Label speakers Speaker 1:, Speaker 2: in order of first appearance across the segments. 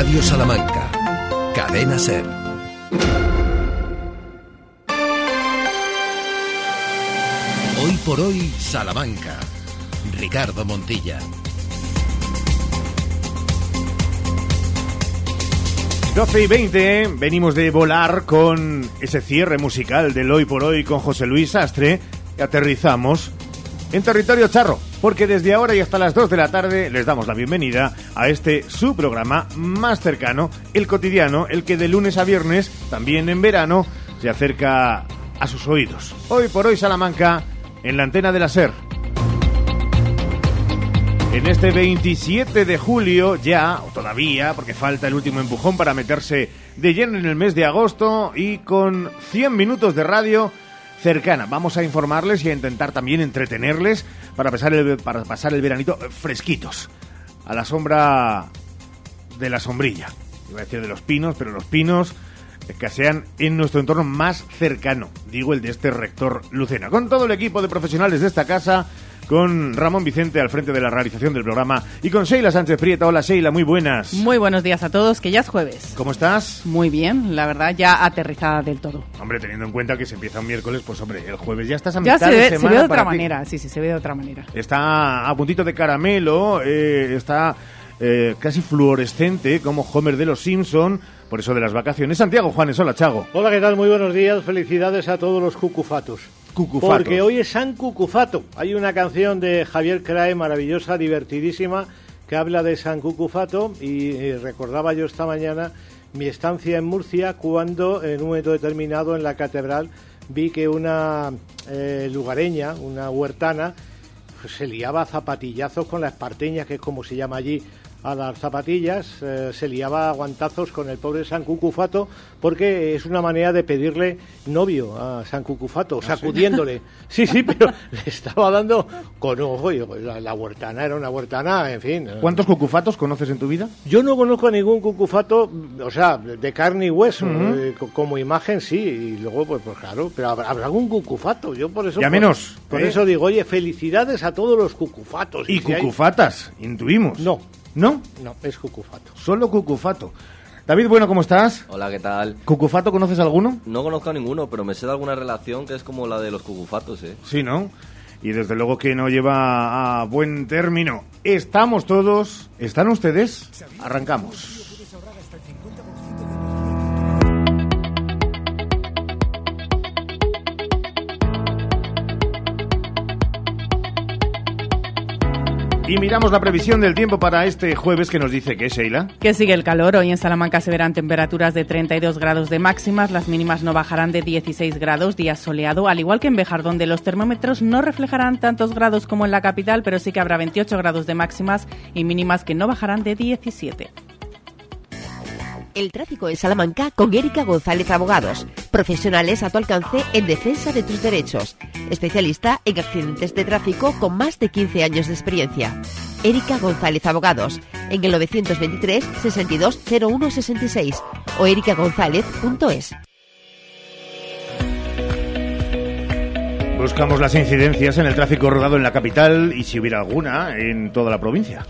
Speaker 1: Radio Salamanca. Cadena Ser. Hoy por hoy, Salamanca. Ricardo Montilla.
Speaker 2: 12 y 20, venimos de volar con ese cierre musical del hoy por hoy con José Luis Sastre y aterrizamos en territorio charro, porque desde ahora y hasta las 2 de la tarde les damos la bienvenida a este su programa más cercano, el cotidiano, el que de lunes a viernes, también en verano, se acerca a sus oídos. Hoy por hoy Salamanca, en la antena de la SER. En este 27 de julio, ya, o todavía, porque falta el último empujón para meterse de lleno en el mes de agosto y con 100 minutos de radio cercana. Vamos a informarles y a intentar también entretenerles para pasar el, para pasar el veranito fresquitos, a la sombra de la sombrilla. Iba a decir de los pinos, pero los pinos que sean en nuestro entorno más cercano, digo el de este rector Lucena. Con todo el equipo de profesionales de esta casa, con Ramón Vicente al frente de la realización del programa y con Sheila Sánchez Prieta. Hola Sheila, muy buenas.
Speaker 3: Muy buenos días a todos, que ya es jueves.
Speaker 2: ¿Cómo estás?
Speaker 3: Muy bien, la verdad, ya aterrizada del todo.
Speaker 2: Hombre, teniendo en cuenta que se empieza un miércoles, pues hombre, el jueves ya estás a
Speaker 3: Ya
Speaker 2: mitad
Speaker 3: se
Speaker 2: de
Speaker 3: ve,
Speaker 2: semana
Speaker 3: se ve de otra
Speaker 2: ti.
Speaker 3: manera, sí, sí, se ve de otra manera.
Speaker 2: Está a puntito de caramelo, eh, está eh, casi fluorescente como Homer de los Simpson, por eso de las vacaciones. Santiago Juanes, hola Chago.
Speaker 4: Hola, ¿qué tal? Muy buenos días. Felicidades a todos los cucufatos. Porque hoy es San Cucufato. Hay una canción de Javier Crae maravillosa, divertidísima, que habla de San Cucufato y, eh, recordaba yo esta mañana mi estancia en Murcia cuando en un momento determinado en la catedral vi que una eh, lugareña, una huertana, pues, se liaba zapatillazos con las parteñas, que es como se llama allí a las zapatillas, eh, se liaba a guantazos con el pobre San Cucufato, porque es una manera de pedirle novio a San Cucufato, sacudiéndole. Sí, sí, pero le estaba dando con ojo, la, la huertana era una huertana, en fin.
Speaker 2: ¿Cuántos cucufatos conoces en tu vida?
Speaker 4: Yo no conozco a ningún cucufato, o sea, de carne y hueso, eh, co- como imagen sí, y luego, pues, pues claro, pero habrá, habrá algún cucufato, yo por eso...
Speaker 2: Ya
Speaker 4: por-
Speaker 2: menos,
Speaker 4: Por
Speaker 2: ¿eh?
Speaker 4: eso digo, oye, felicidades a todos los cucufatos.
Speaker 2: Y
Speaker 4: si hay-
Speaker 2: cucufatas, intuimos.
Speaker 4: No,
Speaker 2: ¿No?
Speaker 4: no, es cucufato.
Speaker 2: Solo cucufato. David, bueno, ¿cómo estás?
Speaker 5: Hola, ¿qué tal?
Speaker 2: ¿Cucufato conoces alguno?
Speaker 5: No conozco a ninguno, pero me sé de alguna relación que es como la de los cucufatos, ¿eh?
Speaker 2: Sí, ¿no? Y desde luego que no lleva a buen término. Estamos todos, ¿están ustedes? Arrancamos. Y miramos la previsión del tiempo para este jueves que nos dice que Sheila.
Speaker 3: Que sigue el calor. Hoy en Salamanca se verán temperaturas de 32 grados de máximas. Las mínimas no bajarán de 16 grados, día soleado. Al igual que en Bejar, donde los termómetros no reflejarán tantos grados como en la capital, pero sí que habrá 28 grados de máximas y mínimas que no bajarán de 17.
Speaker 6: El tráfico en Salamanca con Erika González Abogados. Profesionales a tu alcance en defensa de tus derechos. Especialista en accidentes de tráfico con más de 15 años de experiencia. Erika González Abogados. En el 923 62 01 66 o erikagonzalez.es.
Speaker 2: Buscamos las incidencias en el tráfico rodado en la capital y si hubiera alguna en toda la provincia.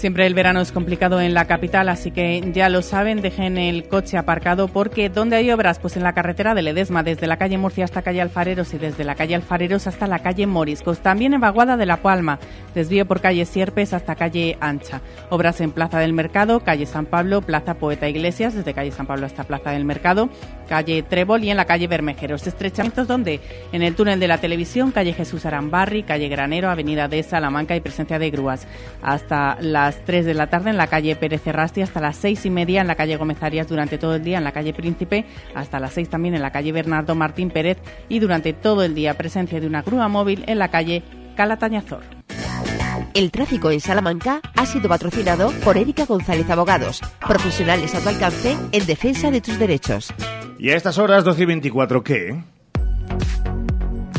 Speaker 3: Siempre el verano es complicado en la capital, así que ya lo saben, dejen el coche aparcado porque ¿dónde hay obras? Pues en la carretera de Ledesma, desde la calle Murcia hasta calle Alfareros y desde la calle Alfareros hasta la calle Moriscos. También en Vaguada de la Palma, desvío por calle Sierpes hasta calle Ancha. Obras en Plaza del Mercado, calle San Pablo, Plaza Poeta Iglesias, desde calle San Pablo hasta Plaza del Mercado, calle Trébol y en la calle Bermejeros. Estrechamientos donde en el túnel de la televisión, calle Jesús Arambarri, calle Granero, avenida de Salamanca y presencia de grúas. Hasta las 3 de la tarde en la calle Pérez Errasti, hasta las 6 y media en la calle Gómez Arias durante todo el día en la calle Príncipe, hasta las 6 también en la calle Bernardo Martín Pérez y durante todo el día presencia de una grúa móvil en la calle Calatañazor.
Speaker 6: El tráfico en Salamanca ha sido patrocinado por Erika González Abogados. Profesionales a tu alcance en defensa de tus derechos.
Speaker 2: Y a estas horas, 12 y 24, ¿qué?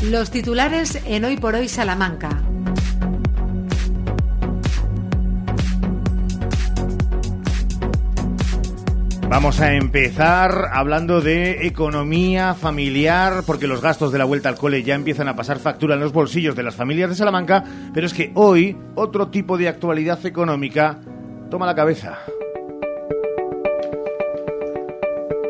Speaker 7: Los titulares en Hoy por Hoy Salamanca.
Speaker 2: Vamos a empezar hablando de economía familiar, porque los gastos de la vuelta al cole ya empiezan a pasar factura en los bolsillos de las familias de Salamanca, pero es que hoy otro tipo de actualidad económica toma la cabeza.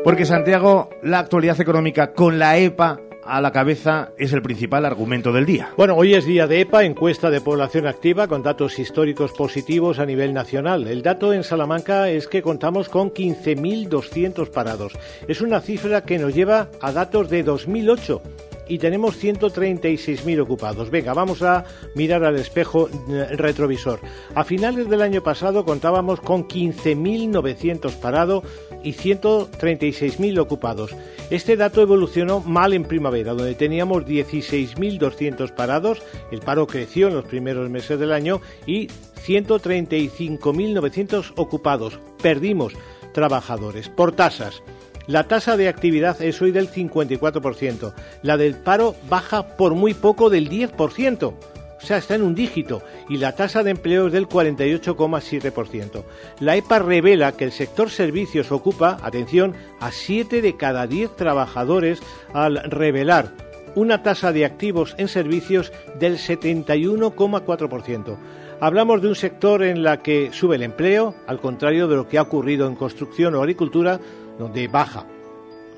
Speaker 2: Porque Santiago, la actualidad económica con la EPA a la cabeza es el principal argumento del día.
Speaker 4: Bueno, hoy es día de EPA, encuesta de población activa, con datos históricos positivos a nivel nacional. El dato en Salamanca es que contamos con 15.200 parados. Es una cifra que nos lleva a datos de 2008 y tenemos 136.000 ocupados. Venga, vamos a mirar al espejo eh, retrovisor. A finales del año pasado contábamos con 15.900 parados y 136.000 ocupados. Este dato evolucionó mal en primavera, donde teníamos 16.200 parados, el paro creció en los primeros meses del año y 135.900 ocupados. Perdimos trabajadores por tasas. La tasa de actividad es hoy del 54%. La del paro baja por muy poco del 10%. O sea, está en un dígito y la tasa de empleo es del 48,7%. La EPA revela que el sector servicios ocupa, atención, a 7 de cada 10 trabajadores al revelar una tasa de activos en servicios del 71,4%. Hablamos de un sector en la que sube el empleo, al contrario de lo que ha ocurrido en construcción o agricultura, donde baja.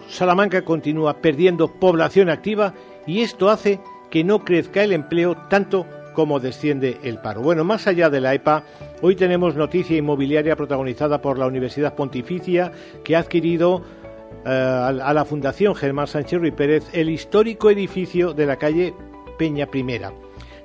Speaker 4: Salamanca continúa perdiendo población activa y esto hace que no crezca el empleo tanto como desciende el paro. Bueno, más allá de la EPA, hoy tenemos noticia inmobiliaria protagonizada por la Universidad Pontificia que ha adquirido eh, a la Fundación Germán Sánchez Ruiz Pérez el histórico edificio de la calle Peña Primera.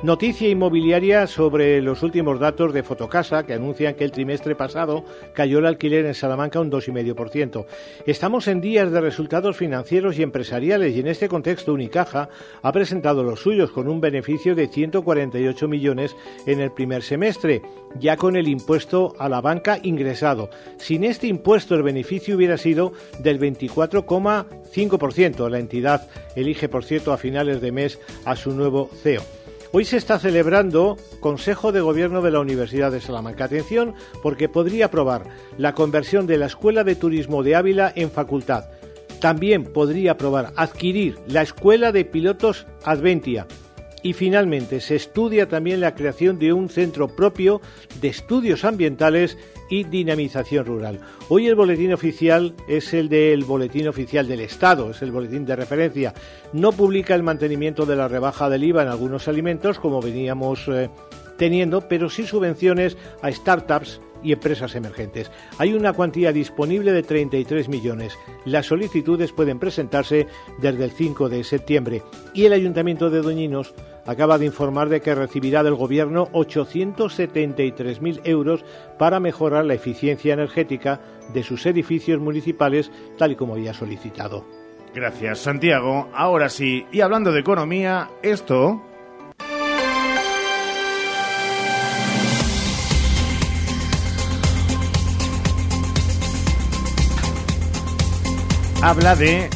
Speaker 4: Noticia inmobiliaria sobre los últimos datos de Fotocasa que anuncian que el trimestre pasado cayó el alquiler en Salamanca un 2,5%. Estamos en días de resultados financieros y empresariales y en este contexto Unicaja ha presentado los suyos con un beneficio de 148 millones en el primer semestre, ya con el impuesto a la banca ingresado. Sin este impuesto el beneficio hubiera sido del 24,5%. La entidad elige, por cierto, a finales de mes a su nuevo CEO. Hoy se está celebrando Consejo de Gobierno de la Universidad de Salamanca. Atención, porque podría aprobar la conversión de la Escuela de Turismo de Ávila en facultad. También podría aprobar adquirir la Escuela de Pilotos Adventia. Y finalmente se estudia también la creación de un centro propio de estudios ambientales y dinamización rural. Hoy el boletín oficial es el del boletín oficial del Estado, es el boletín de referencia. No publica el mantenimiento de la rebaja del IVA en algunos alimentos, como veníamos eh, teniendo, pero sí subvenciones a startups y empresas emergentes. Hay una cuantía disponible de 33 millones. Las solicitudes pueden presentarse desde el 5 de septiembre y el Ayuntamiento de Doñinos acaba de informar de que recibirá del Gobierno 873.000 euros para mejorar la eficiencia energética de sus edificios municipales, tal y como había solicitado.
Speaker 2: Gracias, Santiago. Ahora sí, y hablando de economía, esto habla de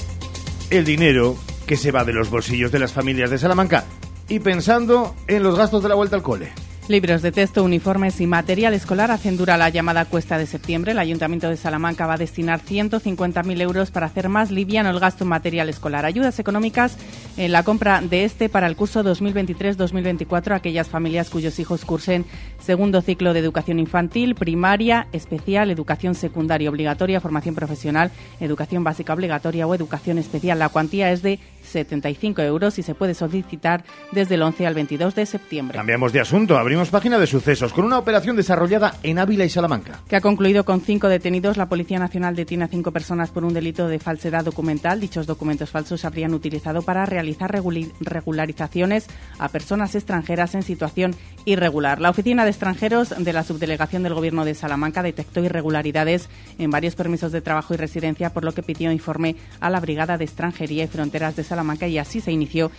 Speaker 2: el dinero que se va de los bolsillos de las familias de Salamanca y pensando en los gastos de la vuelta al cole.
Speaker 3: Libros de texto, uniformes y material escolar hacen dura la llamada cuesta de septiembre. El Ayuntamiento de Salamanca va a destinar 150.000 euros para hacer más liviano el gasto en material escolar. Ayudas económicas en la compra de este para el curso 2023-2024 a aquellas familias cuyos hijos cursen segundo ciclo de educación infantil, primaria, especial, educación secundaria obligatoria, formación profesional, educación básica obligatoria o educación especial. La cuantía es de 75 euros y se puede solicitar desde el 11 al 22 de septiembre.
Speaker 2: Cambiamos de asunto, página de sucesos con una operación desarrollada en Ávila y Salamanca.
Speaker 3: Que ha concluido con cinco detenidos. La Policía Nacional detiene a cinco personas por un delito de falsedad documental. Dichos documentos falsos se habrían utilizado para realizar regularizaciones a personas extranjeras en situación irregular. La Oficina de Extranjeros de la Subdelegación del Gobierno de Salamanca detectó irregularidades en varios permisos de trabajo y residencia, por lo que pidió informe a la Brigada de Extranjería y Fronteras de Salamanca y así se inició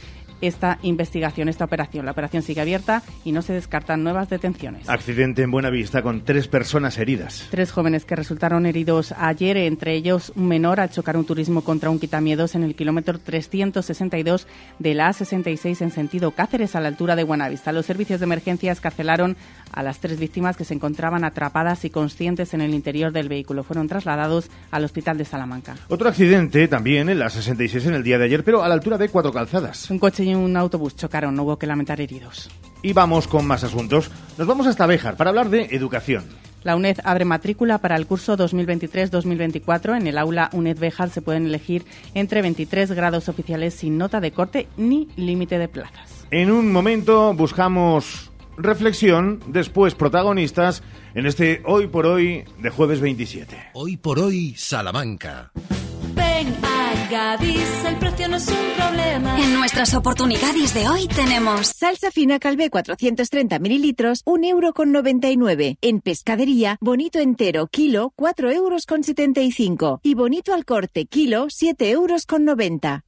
Speaker 3: esta investigación, esta operación. La operación sigue abierta y no se descartan nuevas detenciones.
Speaker 2: Accidente en Buenavista con tres personas heridas.
Speaker 3: Tres jóvenes que resultaron heridos ayer, entre ellos un menor, al chocar un turismo contra un quitamiedos en el kilómetro 362 de la A66 en sentido Cáceres, a la altura de Buenavista. Los servicios de emergencia escarcelaron a las tres víctimas que se encontraban atrapadas y conscientes en el interior del vehículo. Fueron trasladados al hospital de Salamanca.
Speaker 2: Otro accidente también en la 66 en el día de ayer, pero a la altura de Cuatro Calzadas.
Speaker 3: Un coche y un autobús chocaron, no hubo que lamentar heridos.
Speaker 2: Y vamos con más asuntos. Nos vamos hasta Béjar para hablar de educación.
Speaker 3: La UNED abre matrícula para el curso 2023-2024. En el aula UNED Bejar se pueden elegir entre 23 grados oficiales sin nota de corte ni límite de plazas.
Speaker 2: En un momento buscamos reflexión, después protagonistas en este Hoy por Hoy de jueves 27.
Speaker 1: Hoy por hoy, Salamanca.
Speaker 8: Gadis, el precio no es un problema.
Speaker 9: En nuestras oportunidades de hoy tenemos
Speaker 10: salsa fina calvé 430 mililitros, 1 euro con 99. En pescadería, bonito entero, kilo, 4 euros con 75. Y bonito al corte, kilo, 7 euros con 90.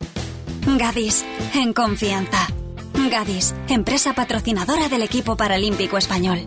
Speaker 9: Gadis, en confianza. Gadis, empresa patrocinadora del equipo paralímpico español.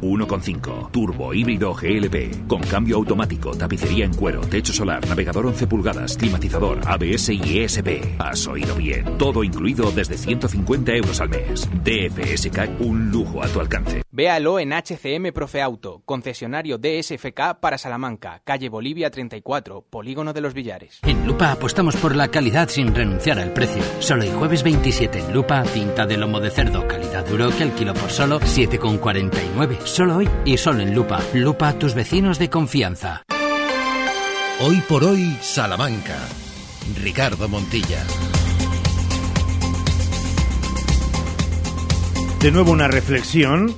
Speaker 11: 1.5 Turbo híbrido GLP con cambio automático, tapicería en cuero, techo solar, navegador 11 pulgadas, climatizador, ABS y ESP. Has oído bien. Todo incluido desde 150 euros al mes. DFSK un lujo a tu alcance.
Speaker 12: Véalo en HCM Profe Auto, concesionario DSFK para Salamanca, calle Bolivia 34, Polígono de los Villares.
Speaker 13: En Lupa apostamos por la calidad sin renunciar al precio. Solo el jueves 27 en Lupa, cinta de lomo de cerdo, calidad duro que el kilo por solo 7,49. Solo hoy y solo en Lupa. Lupa, tus vecinos de confianza.
Speaker 1: Hoy por hoy, Salamanca. Ricardo Montilla.
Speaker 2: De nuevo una reflexión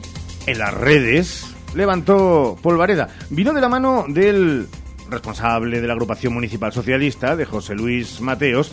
Speaker 2: en las redes. Levantó Polvareda. Vino de la mano del responsable de la agrupación municipal socialista, de José Luis Mateos,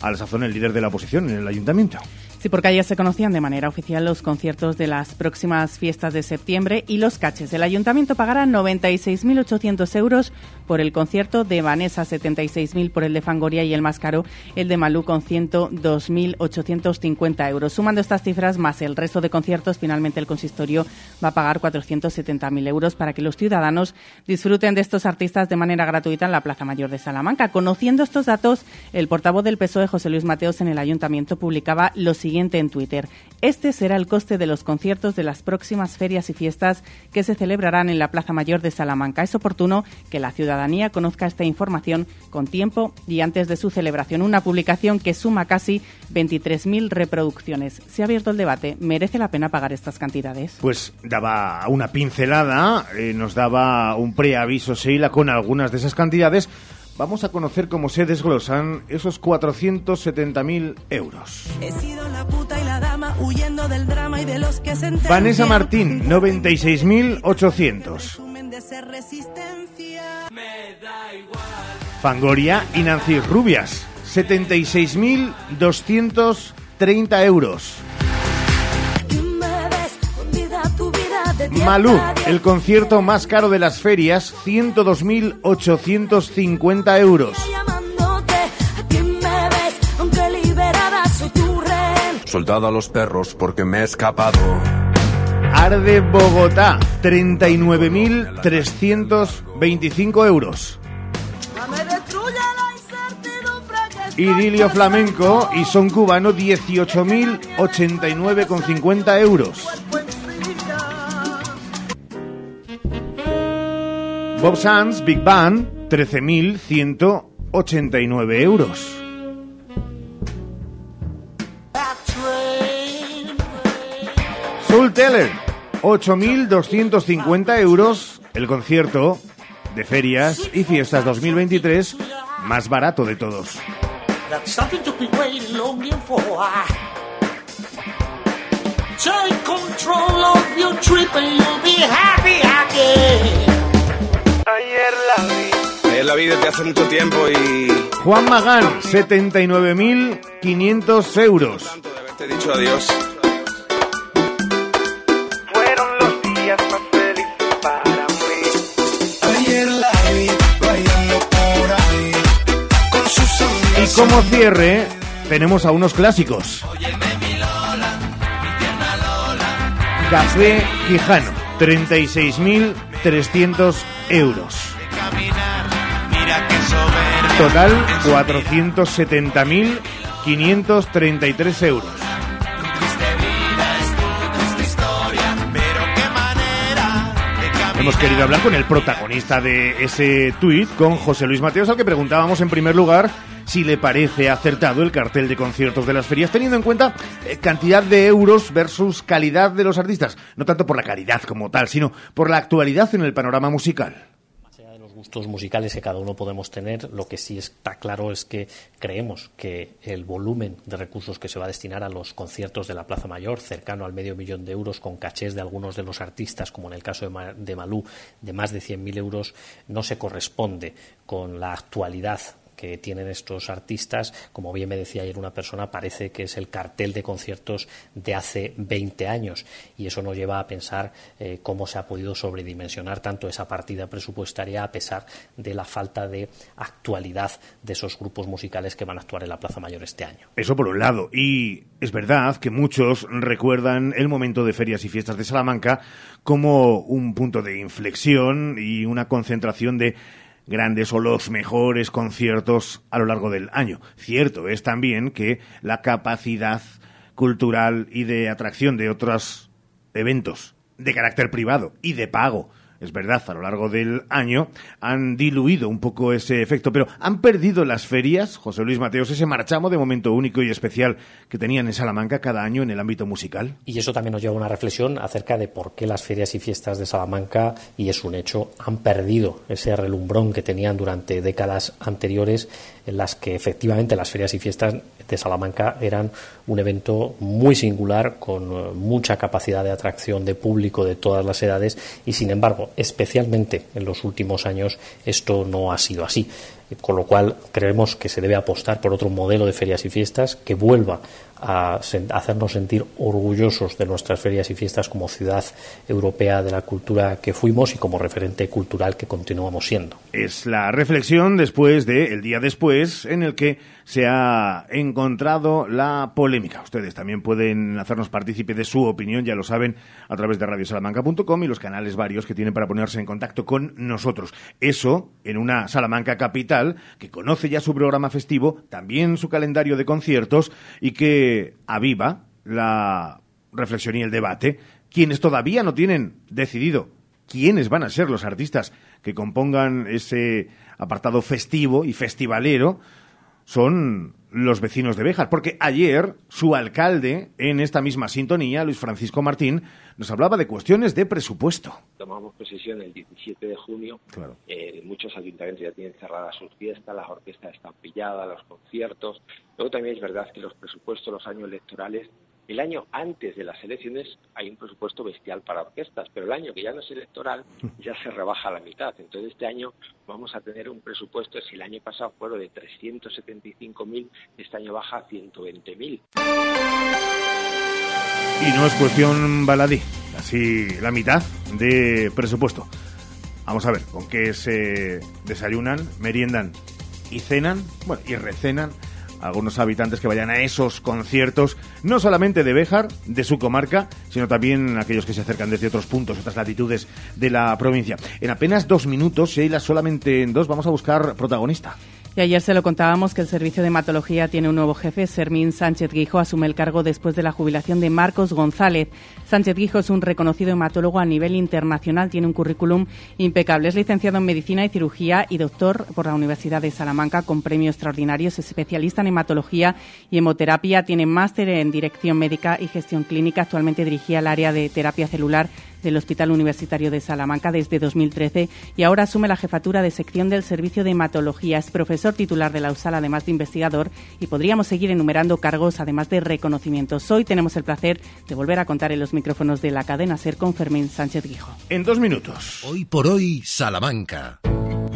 Speaker 2: al sazón el líder de la oposición en el ayuntamiento.
Speaker 3: Sí, porque ayer se conocían de manera oficial los conciertos de las próximas fiestas de septiembre y los caches. El ayuntamiento pagará 96.800 euros por el concierto de Vanessa, 76.000 por el de Fangoria y el más caro, el de Malú, con 102.850 euros. Sumando estas cifras más el resto de conciertos, finalmente el consistorio va a pagar 470.000 euros para que los ciudadanos disfruten de estos artistas de manera gratuita en la Plaza Mayor de Salamanca. Conociendo estos datos, el portavoz del PSOE, José Luis Mateos, en el ayuntamiento publicaba lo en Twitter. Este será el coste de los conciertos de las próximas ferias y fiestas que se celebrarán en la Plaza Mayor de Salamanca. Es oportuno que la ciudadanía conozca esta información con tiempo y antes de su celebración. Una publicación que suma casi 23.000 reproducciones. Se ha abierto el debate. ¿Merece la pena pagar estas cantidades?
Speaker 2: Pues daba una pincelada, eh, nos daba un preaviso Sheila con algunas de esas cantidades Vamos a conocer cómo se desglosan esos 470.000 euros. He sido la puta y la dama huyendo del drama y de los que se Vanessa Martín, 96.800. Fangoria y Nancy Rubias, 76.230 euros. Malú, el concierto más caro de las ferias, 102.850 euros.
Speaker 14: Soldado a los perros porque me he escapado.
Speaker 2: Arde Bogotá, 39.325 euros. Idilio Flamenco y Son Cubano, 18.089,50 euros. Bob Sands Big Band, 13.189 euros. Soul Teller, 8.250 euros. El concierto de ferias y fiestas 2023 más barato de todos. Take control of your trip and you'll be happy again. Ayer la vi
Speaker 15: en la vida desde hace mucho tiempo y...
Speaker 2: Juan Magán, 79.500 euros.
Speaker 15: Te he dicho adiós.
Speaker 16: Fueron los días más felices para mí.
Speaker 15: Ayer la vi bailando por ahí con sus
Speaker 2: Y como cierre, tenemos a unos clásicos. Café Quijano, 36.300 euros. Total, 470.533 euros. Hemos querido hablar con el protagonista de ese tuit, con José Luis Mateos, al que preguntábamos en primer lugar si le parece acertado el cartel de conciertos de las ferias, teniendo en cuenta eh, cantidad de euros versus calidad de los artistas. No tanto por la calidad como tal, sino por la actualidad en el panorama musical
Speaker 17: gustos musicales que cada uno podemos tener, lo que sí está claro es que creemos que el volumen de recursos que se va a destinar a los conciertos de la Plaza Mayor, cercano al medio millón de euros, con cachés de algunos de los artistas, como en el caso de, Malú, de más de 100.000 euros, no se corresponde con la actualidad que tienen estos artistas, como bien me decía ayer una persona, parece que es el cartel de conciertos de hace 20 años y eso nos lleva a pensar eh, cómo se ha podido sobredimensionar tanto esa partida presupuestaria a pesar de la falta de actualidad de esos grupos musicales que van a actuar en la Plaza Mayor este año.
Speaker 2: Eso por un lado. Y es verdad que muchos recuerdan el momento de ferias y fiestas de Salamanca como un punto de inflexión y una concentración de grandes o los mejores conciertos a lo largo del año. Cierto es también que la capacidad cultural y de atracción de otros eventos de carácter privado y de pago es verdad, a lo largo del año han diluido un poco ese efecto, pero han perdido las ferias, José Luis Mateos, ese marchamo de momento único y especial que tenían en Salamanca cada año en el ámbito musical.
Speaker 17: Y eso también nos lleva a una reflexión acerca de por qué las ferias y fiestas de Salamanca, y es un hecho, han perdido ese relumbrón que tenían durante décadas anteriores en las que efectivamente las ferias y fiestas de Salamanca eran un evento muy singular, con eh, mucha capacidad de atracción de público de todas las edades y, sin embargo, especialmente en los últimos años, esto no ha sido así. Con lo cual, creemos que se debe apostar por otro modelo de ferias y fiestas que vuelva a hacernos sentir orgullosos de nuestras ferias y fiestas como ciudad europea de la cultura que fuimos y como referente cultural que continuamos siendo.
Speaker 2: Es la reflexión después de el día después en el que se ha encontrado la polémica. Ustedes también pueden hacernos partícipe de su opinión, ya lo saben, a través de radiosalamanca.com y los canales varios que tienen para ponerse en contacto con nosotros. Eso en una Salamanca capital que conoce ya su programa festivo, también su calendario de conciertos y que aviva la reflexión y el debate. Quienes todavía no tienen decidido quiénes van a ser los artistas que compongan ese apartado festivo y festivalero, son los vecinos de Béjar, porque ayer su alcalde, en esta misma sintonía, Luis Francisco Martín, nos hablaba de cuestiones de presupuesto.
Speaker 18: Tomamos posesión el 17 de junio,
Speaker 2: claro.
Speaker 18: eh, muchos ayuntamientos ya tienen cerradas sus fiestas, las orquestas están pilladas, los conciertos. Luego también es verdad que los presupuestos, los años electorales, el año antes de las elecciones hay un presupuesto bestial para orquestas, pero el año que ya no es electoral ya se rebaja a la mitad. Entonces este año vamos a tener un presupuesto, si el año pasado fueron de 375.000, este año baja a 120.000.
Speaker 2: Y no es cuestión baladí, así la mitad de presupuesto. Vamos a ver, con qué se desayunan, meriendan y cenan, bueno, y recenan algunos habitantes que vayan a esos conciertos, no solamente de Béjar, de su comarca, sino también aquellos que se acercan desde otros puntos, otras latitudes de la provincia. En apenas dos minutos, Sheila, solamente en dos, vamos a buscar protagonista.
Speaker 3: Y ayer se lo contábamos que el servicio de hematología tiene un nuevo jefe. Sermín Sánchez Guijo asume el cargo después de la jubilación de Marcos González. Sánchez Guijo es un reconocido hematólogo a nivel internacional, tiene un currículum impecable. Es licenciado en medicina y cirugía y doctor por la Universidad de Salamanca con premios extraordinarios. Es especialista en hematología y hemoterapia. Tiene máster en dirección médica y gestión clínica. Actualmente dirigía el área de terapia celular del Hospital Universitario de Salamanca desde 2013 y ahora asume la jefatura de sección del Servicio de Hematología. Es profesor titular de la USAL, además de investigador, y podríamos seguir enumerando cargos, además de reconocimientos. Hoy tenemos el placer de volver a contar en los micrófonos de la cadena SER con Fermín Sánchez Guijo.
Speaker 2: En dos minutos.
Speaker 1: Hoy por hoy, Salamanca.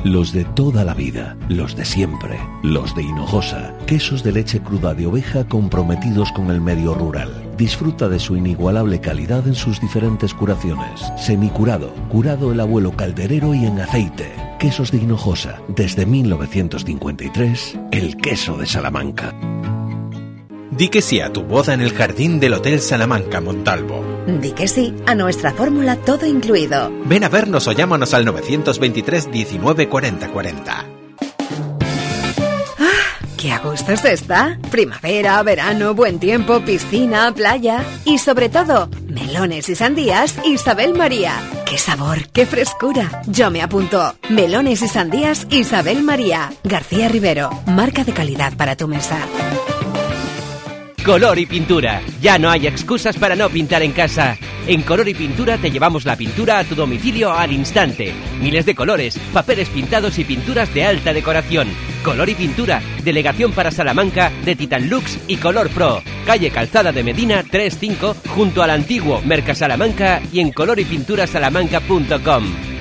Speaker 19: Los de toda la vida, los de siempre, los de Hinojosa. Quesos de leche cruda de oveja comprometidos con el medio rural. Disfruta de su inigualable calidad en sus diferentes curaciones. Semicurado, curado el abuelo calderero y en aceite. Quesos de Hinojosa. Desde 1953, el queso de Salamanca.
Speaker 20: Di que sí a tu boda en el jardín del Hotel Salamanca Montalvo.
Speaker 21: Di que sí a nuestra fórmula todo incluido.
Speaker 20: Ven a vernos o llámanos al 923 19 40 40.
Speaker 21: ¡Qué a gusto se está! Primavera, verano, buen tiempo, piscina, playa y sobre todo, melones y sandías Isabel María. ¡Qué sabor, qué frescura! Yo me apunto. Melones y sandías Isabel María. García Rivero, marca de calidad para tu mesa.
Speaker 22: Color y pintura. Ya no hay excusas para no pintar en casa. En Color y Pintura te llevamos la pintura a tu domicilio al instante. Miles de colores, papeles pintados y pinturas de alta decoración. Color y Pintura, delegación para Salamanca de Titan Lux y Color Pro. Calle Calzada de Medina 35 junto al antiguo Merca Salamanca y en colorypinturasalamanca.com.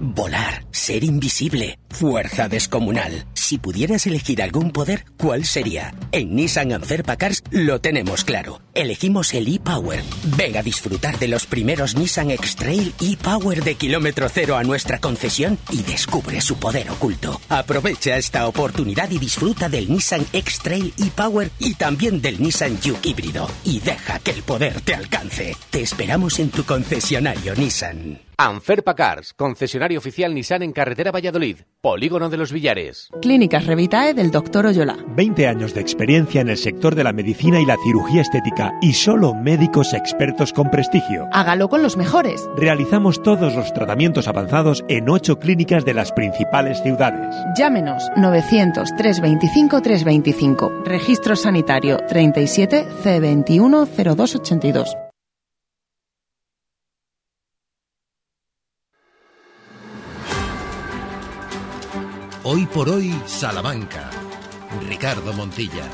Speaker 23: Volar, ser invisible, fuerza descomunal. Si pudieras elegir algún poder, ¿cuál sería? En Nissan Anferpa Cars lo tenemos claro. Elegimos el e-Power. Ven a disfrutar de los primeros Nissan X-Trail e-Power de kilómetro cero a nuestra concesión y descubre su poder oculto. Aprovecha esta oportunidad y disfruta del Nissan X-Trail e-Power y también del Nissan Juke híbrido. Y deja que el poder te alcance. Te esperamos en tu concesionario Nissan.
Speaker 24: Anferpa Cars, concesionario oficial Nissan en carretera Valladolid, Polígono de los Villares.
Speaker 25: Clínicas Revitae del Dr. Oyola.
Speaker 26: 20 años de experiencia en el sector de la medicina y la cirugía estética y solo médicos expertos con prestigio.
Speaker 25: Hágalo con los mejores.
Speaker 26: Realizamos todos los tratamientos avanzados en 8 clínicas de las principales ciudades.
Speaker 25: Llámenos 900 325 325. Registro sanitario 37 C21 0282.
Speaker 1: Hoy por hoy, Salamanca. Ricardo Montilla.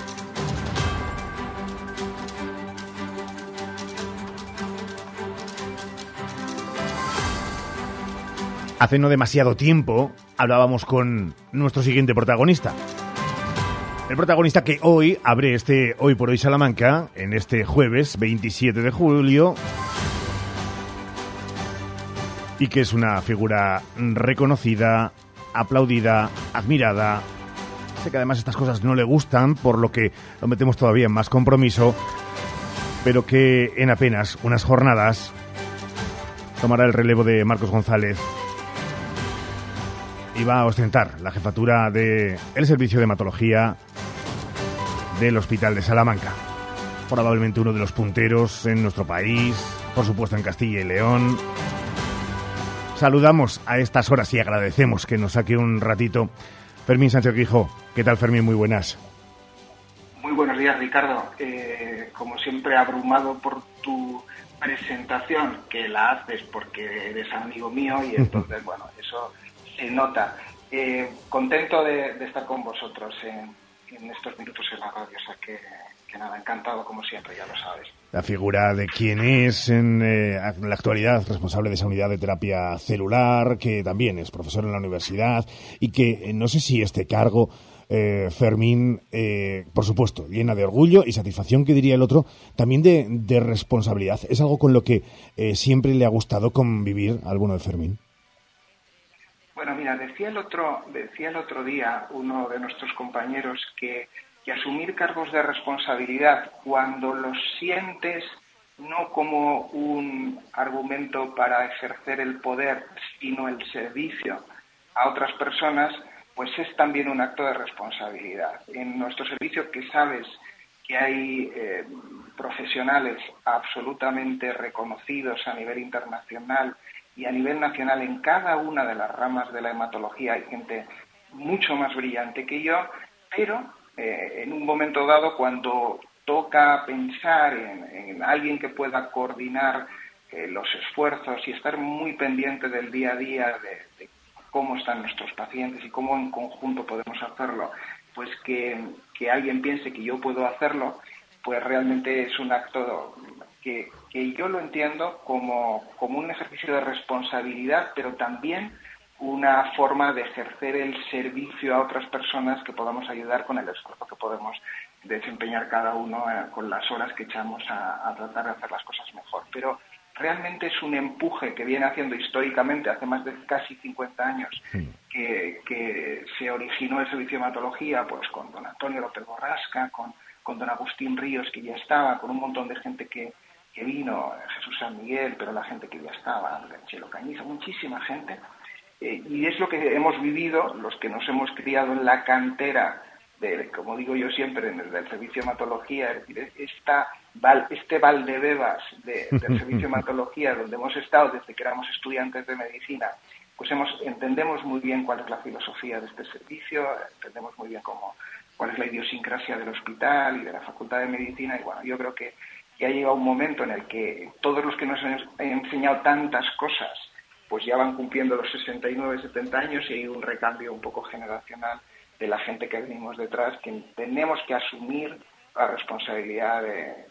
Speaker 2: Hace no demasiado tiempo hablábamos con nuestro siguiente protagonista. El protagonista que hoy abre este Hoy por hoy Salamanca, en este jueves 27 de julio, y que es una figura reconocida, aplaudida, admirada. Sé que además estas cosas no le gustan, por lo que lo metemos todavía en más compromiso, pero que en apenas unas jornadas tomará el relevo de Marcos González y va a ostentar la jefatura de el servicio de hematología del Hospital de Salamanca. Probablemente uno de los punteros en nuestro país, por supuesto en Castilla y León. Saludamos a estas horas y agradecemos que nos saque un ratito Fermín Sánchez Quijo. ¿Qué tal, Fermín? Muy buenas.
Speaker 27: Muy buenos días, Ricardo. Eh, como siempre, abrumado por tu presentación, que la haces porque eres amigo mío y entonces, bueno, eso se nota. Eh, contento de, de, estar con vosotros en, en, estos minutos en la radio, o sea que, que, nada, encantado como siempre, ya lo sabes.
Speaker 2: La figura de quién es en, eh, en la actualidad responsable de esa unidad de terapia celular, que también es profesor en la universidad y que eh, no sé si este cargo eh, Fermín, eh, por supuesto, llena de orgullo y satisfacción, que diría el otro, también de, responsabilidad. ¿Es algo con lo que siempre le ha gustado convivir a alguno de Fermín?
Speaker 27: Bueno, mira, decía el otro, decía el otro día uno de nuestros compañeros que, que asumir cargos de responsabilidad cuando los sientes no como un argumento para ejercer el poder, sino el servicio a otras personas, pues es también un acto de responsabilidad. En nuestro servicio, que sabes que hay eh, profesionales absolutamente reconocidos a nivel internacional y a nivel nacional en cada una de las ramas de la hematología, hay gente mucho más brillante que yo, pero eh, en un momento dado, cuando toca pensar en, en alguien que pueda coordinar eh, los esfuerzos y estar muy pendiente del día a día de, de cómo están nuestros pacientes y cómo en conjunto podemos hacerlo, pues que, que, alguien piense que yo puedo hacerlo, pues realmente es un acto que, que yo lo entiendo como, como, un ejercicio de responsabilidad, pero también una forma de ejercer el servicio a otras personas que podamos ayudar con el esfuerzo que podemos desempeñar cada uno eh, con las horas que echamos a, a, tratar de hacer las cosas mejor. Pero realmente es un empuje que viene haciendo históricamente, hace más de casi 50 años, que, que, se originó el servicio de hematología pues, con don Antonio López Borrasca, con, con don Agustín Ríos, que ya estaba, con un montón de gente que, que vino, Jesús San Miguel, pero la gente que ya estaba, Chelo Cañiza, muchísima gente. Eh, y es lo que hemos vivido, los que nos hemos criado en la cantera, de, como digo yo siempre, en el del servicio de hematología, es decir, esta, este Valdebebas de, del servicio de hematología, donde hemos estado desde que éramos estudiantes de medicina, pues hemos, entendemos muy bien cuál es la filosofía de este servicio, entendemos muy bien cómo, cuál es la idiosincrasia del hospital y de la Facultad de Medicina, y bueno, yo creo que ya llega un momento en el que todos los que nos han enseñado tantas cosas, pues ya van cumpliendo los 69, 70 años y hay un recambio un poco generacional de la gente que venimos detrás, que tenemos que asumir la responsabilidad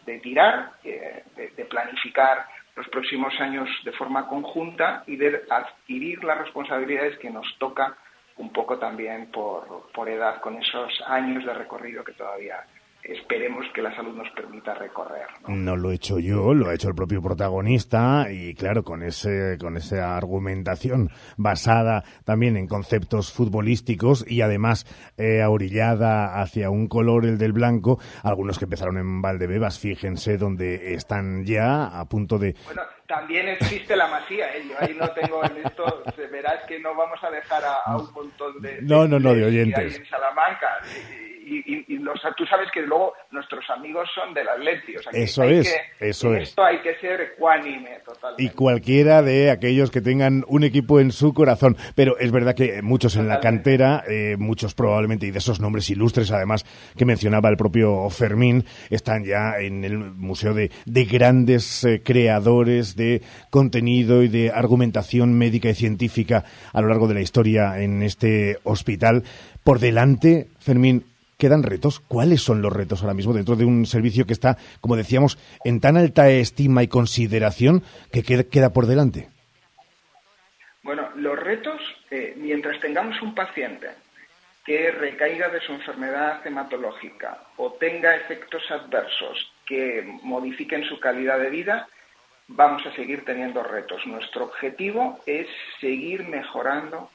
Speaker 27: de, tirar, de, de, planificar los próximos años de forma conjunta y de adquirir las responsabilidades que nos toca un poco también por, por edad, con esos años de recorrido que todavía esperemos que la salud nos permita recorrer.
Speaker 2: ¿no? ¿no? lo he hecho yo, lo ha hecho el propio protagonista y claro, con ese con esa argumentación basada también en conceptos futbolísticos y además eh, aurillada hacia un color el del blanco, algunos que empezaron en Valdebebas, fíjense donde están ya a punto de
Speaker 27: bueno, también existe la masía, ¿eh? yo ahí no tengo en esto, verás que no vamos a dejar a, a un montón de,
Speaker 2: no, no, no, de oyentes.
Speaker 27: en Salamanca. Y, y, y los, tú sabes que luego nuestros amigos son del Atleti. O sea, que
Speaker 2: eso
Speaker 27: hay
Speaker 2: es,
Speaker 27: que,
Speaker 2: eso
Speaker 27: es. Esto hay que ser ecuánime totalmente.
Speaker 2: Y cualquiera de aquellos que tengan un equipo en su corazón. Pero es verdad que muchos en la cantera, eh, muchos probablemente, y de esos nombres ilustres además que mencionaba el propio Fermín, están ya en el Museo de, de grandes eh, creadores de contenido y de argumentación médica y científica a lo largo de la historia en este hospital. Por delante, Fermín, quedan retos. ¿Cuáles son los retos ahora mismo dentro de un servicio que está, como decíamos, en tan alta estima y consideración que queda por delante?
Speaker 27: Bueno, los retos, eh, mientras tengamos un paciente que recaiga de su enfermedad hematológica o tenga efectos adversos que modifiquen su calidad de vida, vamos a seguir teniendo retos. Nuestro objetivo es seguir mejorando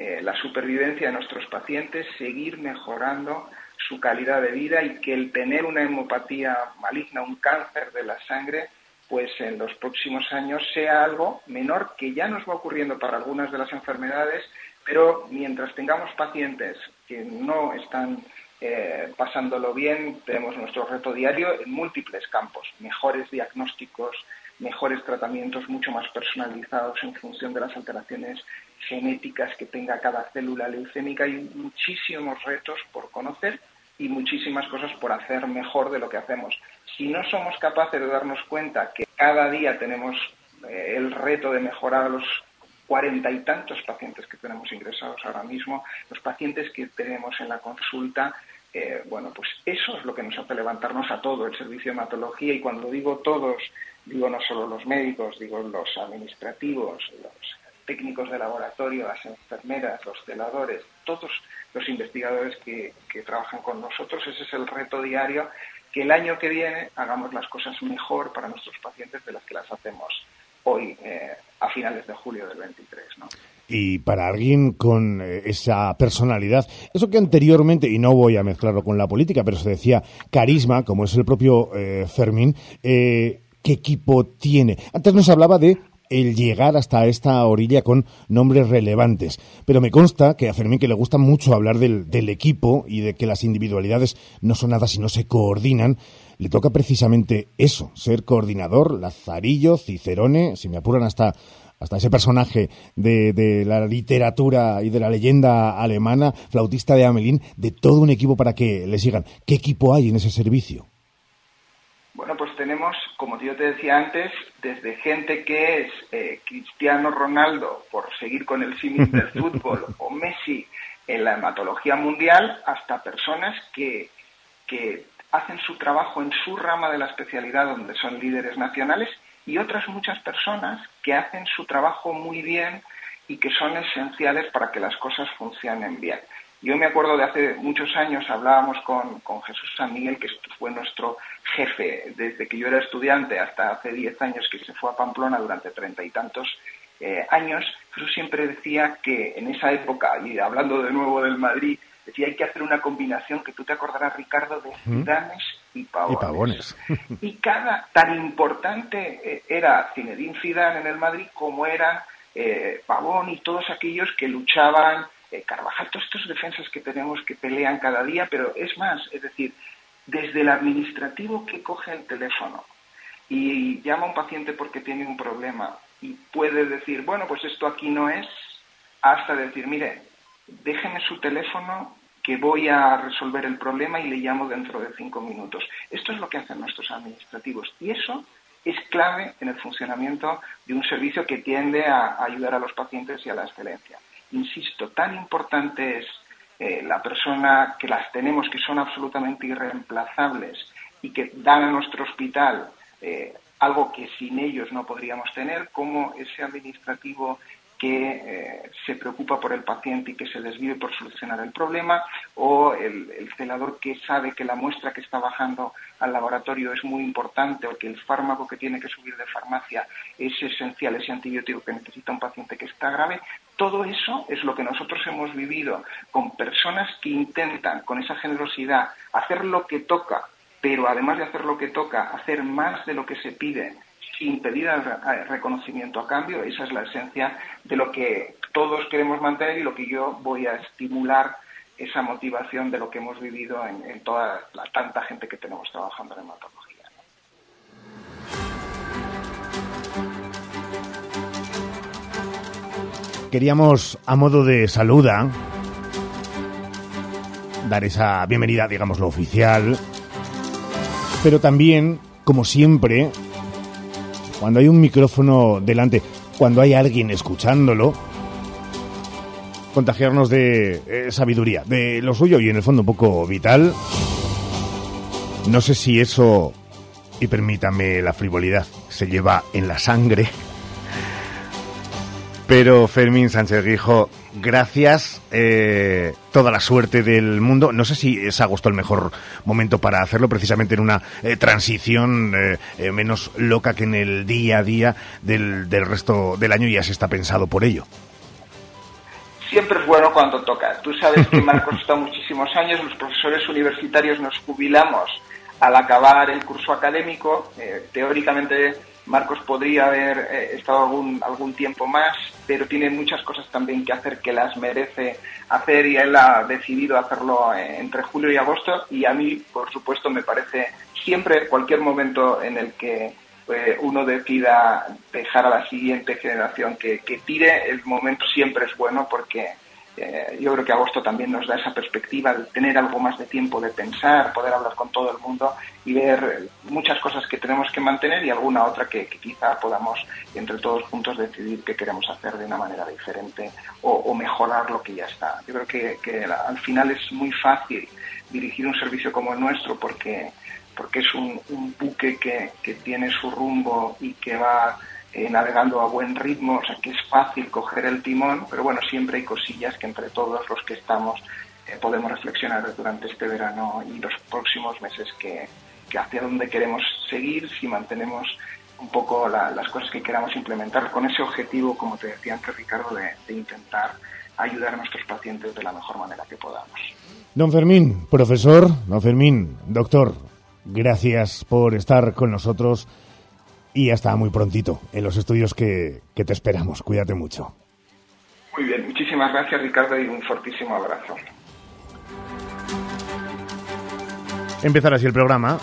Speaker 27: eh, la supervivencia de nuestros pacientes, seguir mejorando su calidad de vida y que el tener una hemopatía maligna, un cáncer de la sangre, pues en los próximos años sea algo menor que ya nos va ocurriendo para algunas de las enfermedades, pero mientras tengamos pacientes que no están eh, pasándolo bien, tenemos nuestro reto diario en múltiples campos, mejores diagnósticos, mejores tratamientos mucho más personalizados en función de las alteraciones genéticas que tenga cada célula leucémica. Hay muchísimos retos por conocer y muchísimas cosas por hacer mejor de lo que hacemos. Si no somos capaces de darnos cuenta que cada día tenemos eh, el reto de mejorar a los cuarenta y tantos pacientes que tenemos ingresados ahora mismo, los pacientes que tenemos en la consulta, eh, bueno, pues eso es lo que nos hace levantarnos a todo el servicio de hematología y cuando digo todos, digo no solo los médicos, digo los administrativos, los técnicos de laboratorio, las enfermeras, los celadores, todos los investigadores que, trabajan con nosotros. Ese es el reto diario, que el año que viene hagamos las cosas mejor para nuestros pacientes de las que las hacemos hoy, eh, a finales de julio del 23. ¿no?
Speaker 2: Y para alguien con eh, esa personalidad, eso que anteriormente, y no voy a mezclarlo con la política, pero se decía carisma, como es el propio eh, Fermín, ¿qué equipo tiene? Antes nos hablaba de el llegar hasta esta orilla con nombres relevantes. Pero me consta que a Fermín que le gusta mucho hablar del, equipo y de que las individualidades no son nada si no se coordinan. Le toca precisamente eso, ser coordinador, Lazarillo, Cicerone, si me apuran hasta, hasta ese personaje de, de la literatura y de la leyenda alemana, flautista de Amelín, de todo un equipo para que le sigan. ¿Qué equipo hay en ese servicio?
Speaker 27: Bueno, pues tenemos, como yo te decía antes, desde gente que es eh, Cristiano Ronaldo, por seguir con el símil del fútbol, o Messi en la hematología mundial, hasta personas que, que hacen su trabajo en su rama de la especialidad, donde son líderes nacionales, y otras muchas personas que hacen su trabajo muy bien y que son esenciales para que las cosas funcionen bien. Yo me acuerdo de hace muchos años hablábamos con, con, Jesús San Miguel, que fue nuestro jefe desde que yo era estudiante hasta hace diez años que se fue a Pamplona durante treinta y tantos eh, años. Jesús siempre decía que en esa época, y hablando de nuevo del Madrid, decía hay que hacer una combinación que tú te acordarás, Ricardo, de Zidanes y Pavones.
Speaker 2: Y, pavones.
Speaker 27: y cada tan importante eh, era Zinedine Zidane en el Madrid como eran eh, Pavón y todos aquellos que luchaban eh, Carvajal, todos estos defensas que tenemos que pelean cada día, pero es más, es decir, desde el administrativo que coge el teléfono y llama a un paciente porque tiene un problema y puede decir, bueno, pues esto aquí no es, hasta decir, mire, déjeme su teléfono que voy a resolver el problema y le llamo dentro de cinco minutos. Esto es lo que hacen nuestros administrativos y eso es clave en el funcionamiento de un servicio que tiende a ayudar a los pacientes y a la excelencia insisto, tan importante es eh, la persona que las tenemos, que son absolutamente irreemplazables y que dan a nuestro hospital eh, algo que sin ellos no podríamos tener, como ese administrativo que eh, se preocupa por el paciente y que se desvive por solucionar el problema, o el, el, celador que sabe que la muestra que está bajando al laboratorio es muy importante o que el fármaco que tiene que subir de farmacia es esencial, ese antibiótico que necesita un paciente que está grave, todo eso es lo que nosotros hemos vivido con personas que intentan, con esa generosidad, hacer lo que toca, pero además de hacer lo que toca, hacer más de lo que se pide sin pedir reconocimiento a cambio. Esa es la esencia de lo que todos queremos mantener y lo que yo voy a estimular esa motivación de lo que hemos vivido en, toda la tanta gente que tenemos trabajando en hematología.
Speaker 2: Queríamos, a modo de saluda, dar esa bienvenida, digamos, lo oficial, pero también, como siempre, cuando hay un micrófono delante, cuando hay alguien escuchándolo, contagiarnos de eh, sabiduría, de lo suyo y en el fondo un poco vital. No sé si eso, y permítame la frivolidad, se lleva en la sangre pero Fermín Sánchez Guijo, gracias, eh, toda la suerte del mundo. No sé si es agosto el mejor momento para hacerlo, precisamente en una eh, transición eh, menos loca que en el día a día del, del resto del año y ya se está pensado por ello
Speaker 27: siempre es bueno cuando toca. Tú sabes que Marcos está muchísimos años, los profesores universitarios nos jubilamos al acabar el curso académico. teóricamente Marcos podría haber eh, estado algún, algún tiempo más, pero tiene muchas cosas también que hacer que las merece hacer y él ha decidido hacerlo eh, entre julio y agosto. Y a mí, por supuesto, me parece siempre, cualquier momento en el que eh, uno decida dejar a la siguiente generación que, que tire, el momento siempre es bueno porque eh, yo creo que agosto también nos da esa perspectiva de tener algo más de tiempo de pensar, poder hablar con todo el mundo y ver muchas cosas que tenemos que mantener y alguna otra que, quizá podamos entre todos juntos decidir qué queremos hacer de una manera diferente o, mejorar lo que ya está. Yo creo que, al final es muy fácil dirigir un servicio como el nuestro porque porque es un, buque que, que tiene su rumbo y que va eh, navegando a buen ritmo, o sea que es fácil coger el timón, pero bueno, siempre hay cosillas que entre todos los que estamos eh, podemos reflexionar durante este verano y los próximos meses que, hacia dónde queremos seguir, si mantenemos un poco las cosas que queramos implementar con ese objetivo, como te decía antes Ricardo, de, de intentar ayudar a nuestros pacientes de la mejor manera que podamos.
Speaker 2: Don Fermín, profesor, don Fermín, doctor, gracias por estar con nosotros y hasta muy prontito en los estudios que, te esperamos. Cuídate mucho.
Speaker 27: Muy bien, muchísimas gracias Ricardo y un fortísimo abrazo.
Speaker 2: Empezar así el programa.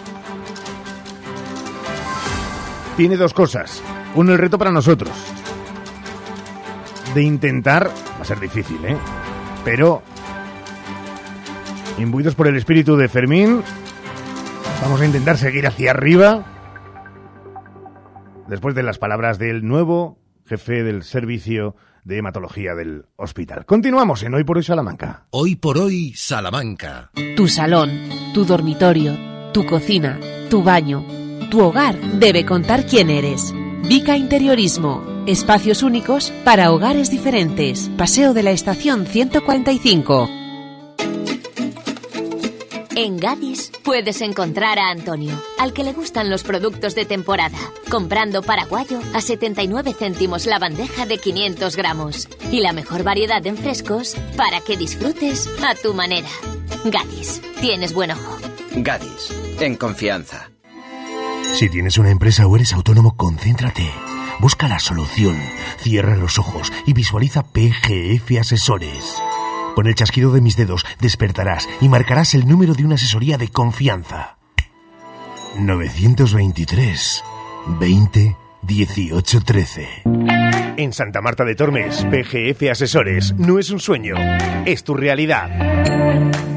Speaker 2: Tiene dos cosas. Uno, el reto para nosotros. De intentar, va a ser difícil, ¿eh? Pero, imbuidos por el espíritu de Fermín, vamos a intentar seguir hacia arriba después de las palabras del nuevo jefe del servicio de hematología del hospital. Continuamos en Hoy por Hoy Salamanca.
Speaker 1: Hoy por Hoy Salamanca.
Speaker 28: Tu salón, tu dormitorio, tu cocina, tu baño, tu hogar debe contar quién eres. Vica Interiorismo Espacios únicos para hogares diferentes. Paseo de la Estación 145.
Speaker 29: En Gadis puedes encontrar a Antonio, al que le gustan los productos de temporada, comprando paraguayo a 79 céntimos la bandeja de 500 gramos y la mejor variedad en frescos para que disfrutes a tu manera. Gadis, tienes buen ojo.
Speaker 30: Gadis, en confianza.
Speaker 31: Si tienes una empresa o eres autónomo, concéntrate. Busca la solución, cierra los ojos y visualiza PGF Asesores. Con el chasquido de mis dedos despertarás y marcarás el número de una asesoría de confianza. 923 20 18 13.
Speaker 26: En Santa Marta de Tormes, PGF Asesores no es un sueño, es tu realidad.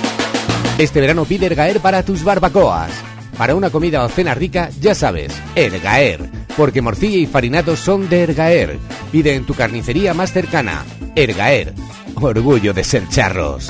Speaker 24: Este verano pide Ergaer para tus barbacoas. Para una comida o cena rica, ya sabes, Ergaer. Porque morcilla y farinatos son de Ergaer. Pide en tu carnicería más cercana. Ergaer. Orgullo de ser charros.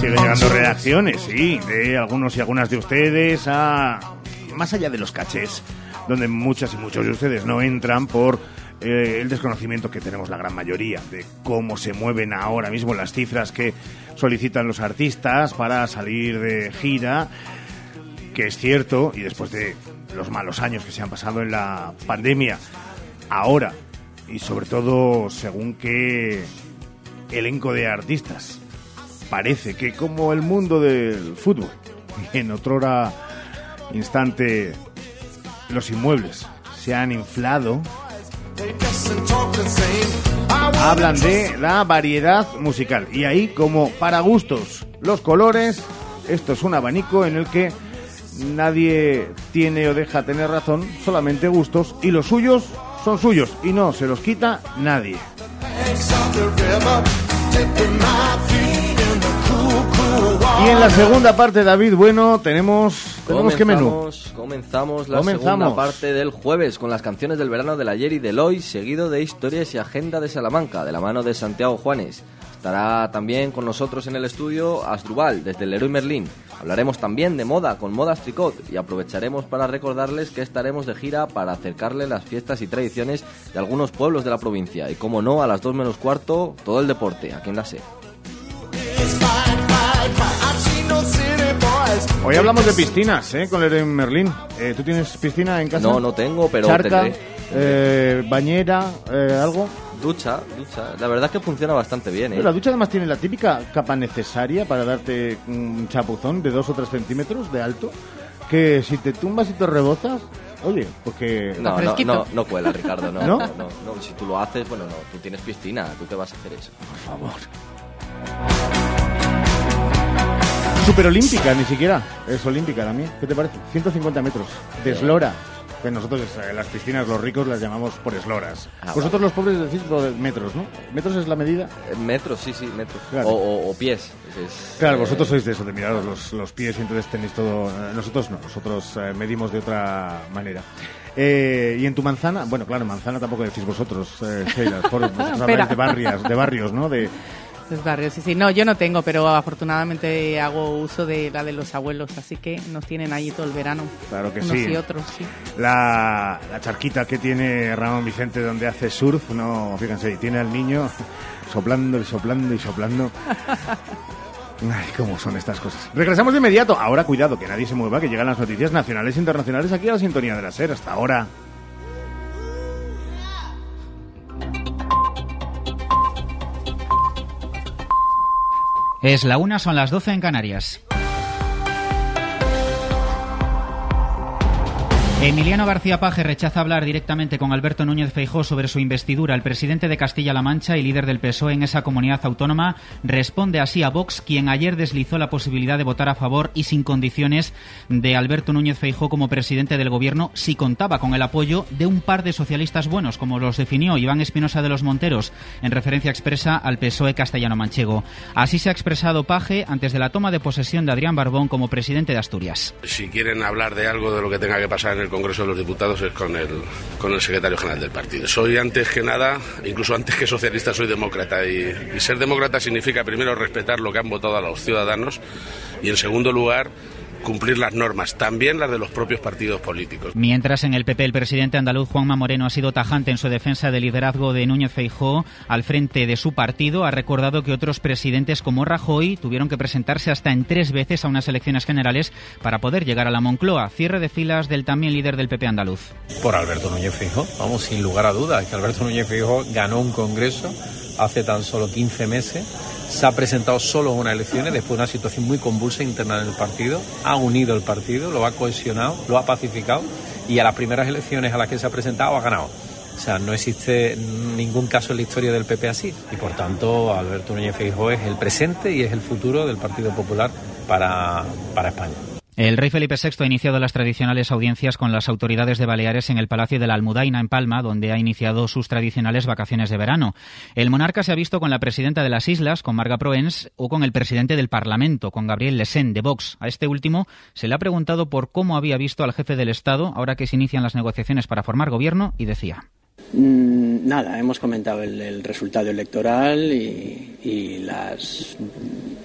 Speaker 2: Siguen llegando reacciones, sí, de algunos y algunas de ustedes a más allá de los cachés, donde muchas y muchos de ustedes no entran por eh, el desconocimiento que tenemos la gran mayoría de cómo se mueven ahora mismo las cifras que solicitan los artistas para salir de gira, que es cierto, y después de los malos años que se han pasado en la pandemia, ahora, y sobre todo según qué elenco de artistas, parece que como el mundo del fútbol, en otrora instante los inmuebles se han inflado, hablan de la variedad musical. Y ahí, como para gustos, los colores, esto es un abanico en el que nadie tiene o deja tener razón, solamente gustos, y los suyos son suyos, y no se los quita nadie. Y en la segunda parte, David, bueno, tenemos, tenemos qué menú.
Speaker 32: Comenzamos- la
Speaker 2: Comenzamos.
Speaker 32: segunda parte del jueves con las canciones del verano del ayer y del hoy, seguido de historias y agenda de Salamanca, de la mano de Santiago Juanes. Estará también con nosotros en el estudio Asdrubal, desde el Leroy Merlín. Hablaremos también de moda con Modas Tricot y aprovecharemos para recordarles que estaremos de gira para acercarle las fiestas y tradiciones de algunos pueblos de la provincia. Y como no, a las 2 menos cuarto, todo el deporte, aquí en la SE.
Speaker 2: Hoy hablamos de piscinas, ¿eh? Con el Merlín. Eh, ¿Tú tienes piscina en casa?
Speaker 32: No, no tengo, pero
Speaker 2: Charca,
Speaker 32: tendré.
Speaker 2: eh, bañera, eh, algo.
Speaker 32: Ducha, ducha. La verdad es que funciona bastante bien, ¿eh?
Speaker 2: Pero la ducha además tiene la típica capa necesaria para darte un chapuzón de 2 o 3 centímetros de alto. Que si te tumbas y te rebozas, oye, porque.
Speaker 32: No, no, no, no cuela, Ricardo, no,
Speaker 2: ¿No?
Speaker 32: no, no, no, Si tú lo haces, bueno, no, tú tienes piscina, ¿tú qué vas a hacer eso?
Speaker 2: Por favor. Super olímpica, ni siquiera. Es olímpica también. ¿Qué te parece? 150 metros de eslora. Que nosotros eh, las piscinas, los ricos, las llamamos por esloras.
Speaker 32: Ah,
Speaker 2: Vosotros los pobres decís por metros, ¿no? ¿Metros es la medida?
Speaker 32: Eh, Metros, sí, sí, metros.
Speaker 2: Claro.
Speaker 32: O, o- o pies. Es- es-
Speaker 2: Claro,
Speaker 32: eh,
Speaker 2: vosotros sois de eso, de miraros los, los pies y entonces tenéis todo... eh, Nosotros no, nosotros eh, medimos de otra manera. Eh, y en tu manzana, bueno, claro, manzana tampoco decís vosotros, eh, Sheila, por, vosotros habláis de barrios, de barrios, ¿no? De,
Speaker 3: Los barrios, sí, sí. No, yo no tengo, pero afortunadamente hago uso de la de los abuelos, así que nos tienen allí todo el verano.
Speaker 2: Claro que
Speaker 3: unos
Speaker 2: sí.
Speaker 3: y otros, sí.
Speaker 2: La, la charquita que tiene Ramón Vicente donde hace surf, no, fíjense, y tiene al niño soplando y soplando y soplando. Ay, cómo son estas cosas. Regresamos de inmediato. Ahora, cuidado, que nadie se mueva, que llegan las noticias nacionales e internacionales aquí a la sintonía de la SER. Hasta ahora.
Speaker 33: Es la una, son las 12 en Canarias. Emiliano García Paje rechaza hablar directamente con Alberto Núñez Feijó sobre su investidura. El presidente de Castilla-La Mancha y líder del PSOE en esa comunidad autónoma responde así a Vox, quien ayer deslizó la posibilidad de votar a favor y sin condiciones de Alberto Núñez Feijó como presidente del gobierno si contaba con el apoyo de un par de socialistas buenos, como los definió Iván Espinosa de los Monteros, en referencia expresa al PSOE castellano-manchego. Así se ha expresado Paje antes de la toma de posesión de Adrián Barbón como presidente de Asturias.
Speaker 34: Si quieren hablar de algo de lo que tenga que pasar en el Congreso de los Diputados es con el, con el secretario general del partido. Soy antes que nada, incluso antes que socialista, soy demócrata y, y ser demócrata significa primero respetar lo que han votado a los ciudadanos y en segundo lugar cumplir las normas, también las de los propios partidos políticos.
Speaker 33: Mientras en el PP el presidente andaluz Juanma Moreno ha sido tajante en su defensa del liderazgo de Núñez Feijó al frente de su partido, ha recordado que otros presidentes como Rajoy tuvieron que presentarse hasta en tres veces a unas elecciones generales para poder llegar a la Moncloa. Cierre de filas del también líder del PP andaluz.
Speaker 35: Por Alberto Núñez Feijó, vamos, sin lugar a dudas, que Alberto Núñez Feijó ganó un congreso hace tan solo 15 meses se ha presentado solo en unas elecciones después de una situación muy convulsa interna en el partido, ha unido el partido, lo ha cohesionado, lo ha pacificado y a las primeras elecciones a las que se ha presentado ha ganado. O sea, no existe ningún caso en la historia del PP así y por tanto Alberto Núñez Feijóo es el presente y es el futuro del Partido Popular para, para España.
Speaker 33: El rey Felipe VI ha iniciado las tradicionales audiencias con las autoridades de Baleares en el Palacio de la Almudaina, en Palma, donde ha iniciado sus tradicionales vacaciones de verano. El monarca se ha visto con la presidenta de las islas, con Marga Proens, o con el presidente del Parlamento, con Gabriel Lesen, de Vox. A este último se le ha preguntado por cómo había visto al jefe del Estado ahora que se inician las negociaciones para formar gobierno y decía.
Speaker 36: Mm, nada, hemos comentado el, el resultado electoral y, y, las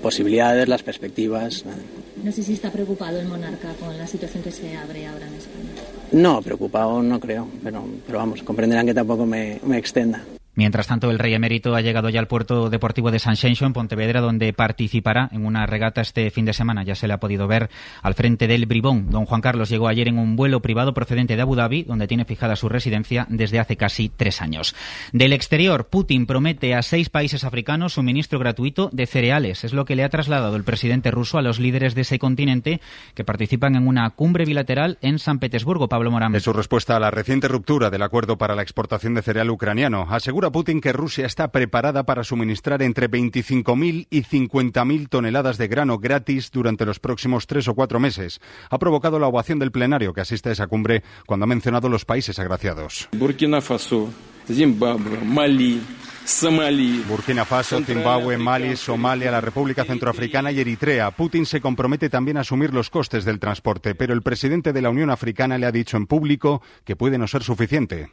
Speaker 36: posibilidades, las perspectivas. Nada.
Speaker 37: No sé si está preocupado el monarca con la situación que se abre ahora en España.
Speaker 36: No, preocupado no creo, pero, pero vamos, comprenderán que tampoco me, me extenda.
Speaker 33: Mientras tanto, el rey emérito ha llegado ya al puerto deportivo de Sanxenxo, en Pontevedra, donde participará en una regata este fin de semana. Ya se le ha podido ver al frente del Bribón. Don Juan Carlos llegó ayer en un vuelo privado procedente de Abu Dhabi, donde tiene fijada su residencia desde hace casi tres años. Del exterior, Putin promete a seis países africanos suministro gratuito de cereales. Es lo que le ha trasladado el presidente ruso a los líderes de ese continente que participan en una cumbre bilateral en San Petersburgo. Pablo Morán.
Speaker 38: Es su respuesta a la reciente ruptura del acuerdo para la exportación de cereal ucraniano. Asegura Putin que Rusia está preparada para suministrar entre 25.000 y 50.000 toneladas de grano gratis durante los próximos tres o cuatro meses. Ha provocado la ovación del plenario que asiste a esa cumbre cuando ha mencionado los países agraciados.
Speaker 35: Burkina Faso, Zimbabue, Mali, Somalia.
Speaker 38: Burkina Faso, Zimbabue, Mali, Somalia, la República Centroafricana y Eritrea. Putin se compromete también a asumir los costes del transporte, pero el presidente de la Unión Africana le ha dicho en público que puede no ser suficiente.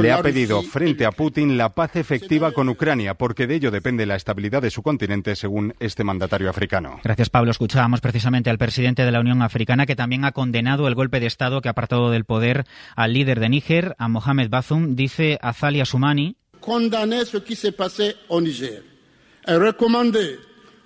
Speaker 38: Le ha pedido frente a Putin la paz efectiva con Ucrania, porque de ello depende la estabilidad de su continente, según este mandatario africano.
Speaker 33: Gracias, Pablo. Escuchábamos precisamente al presidente de la Unión Africana, que también ha condenado el golpe de Estado que ha apartado del poder al líder de Níger, a Mohamed Bazoum. Dice Azali Asumani.
Speaker 39: Condamné ce qui s'est passé au Niger. Et recommandé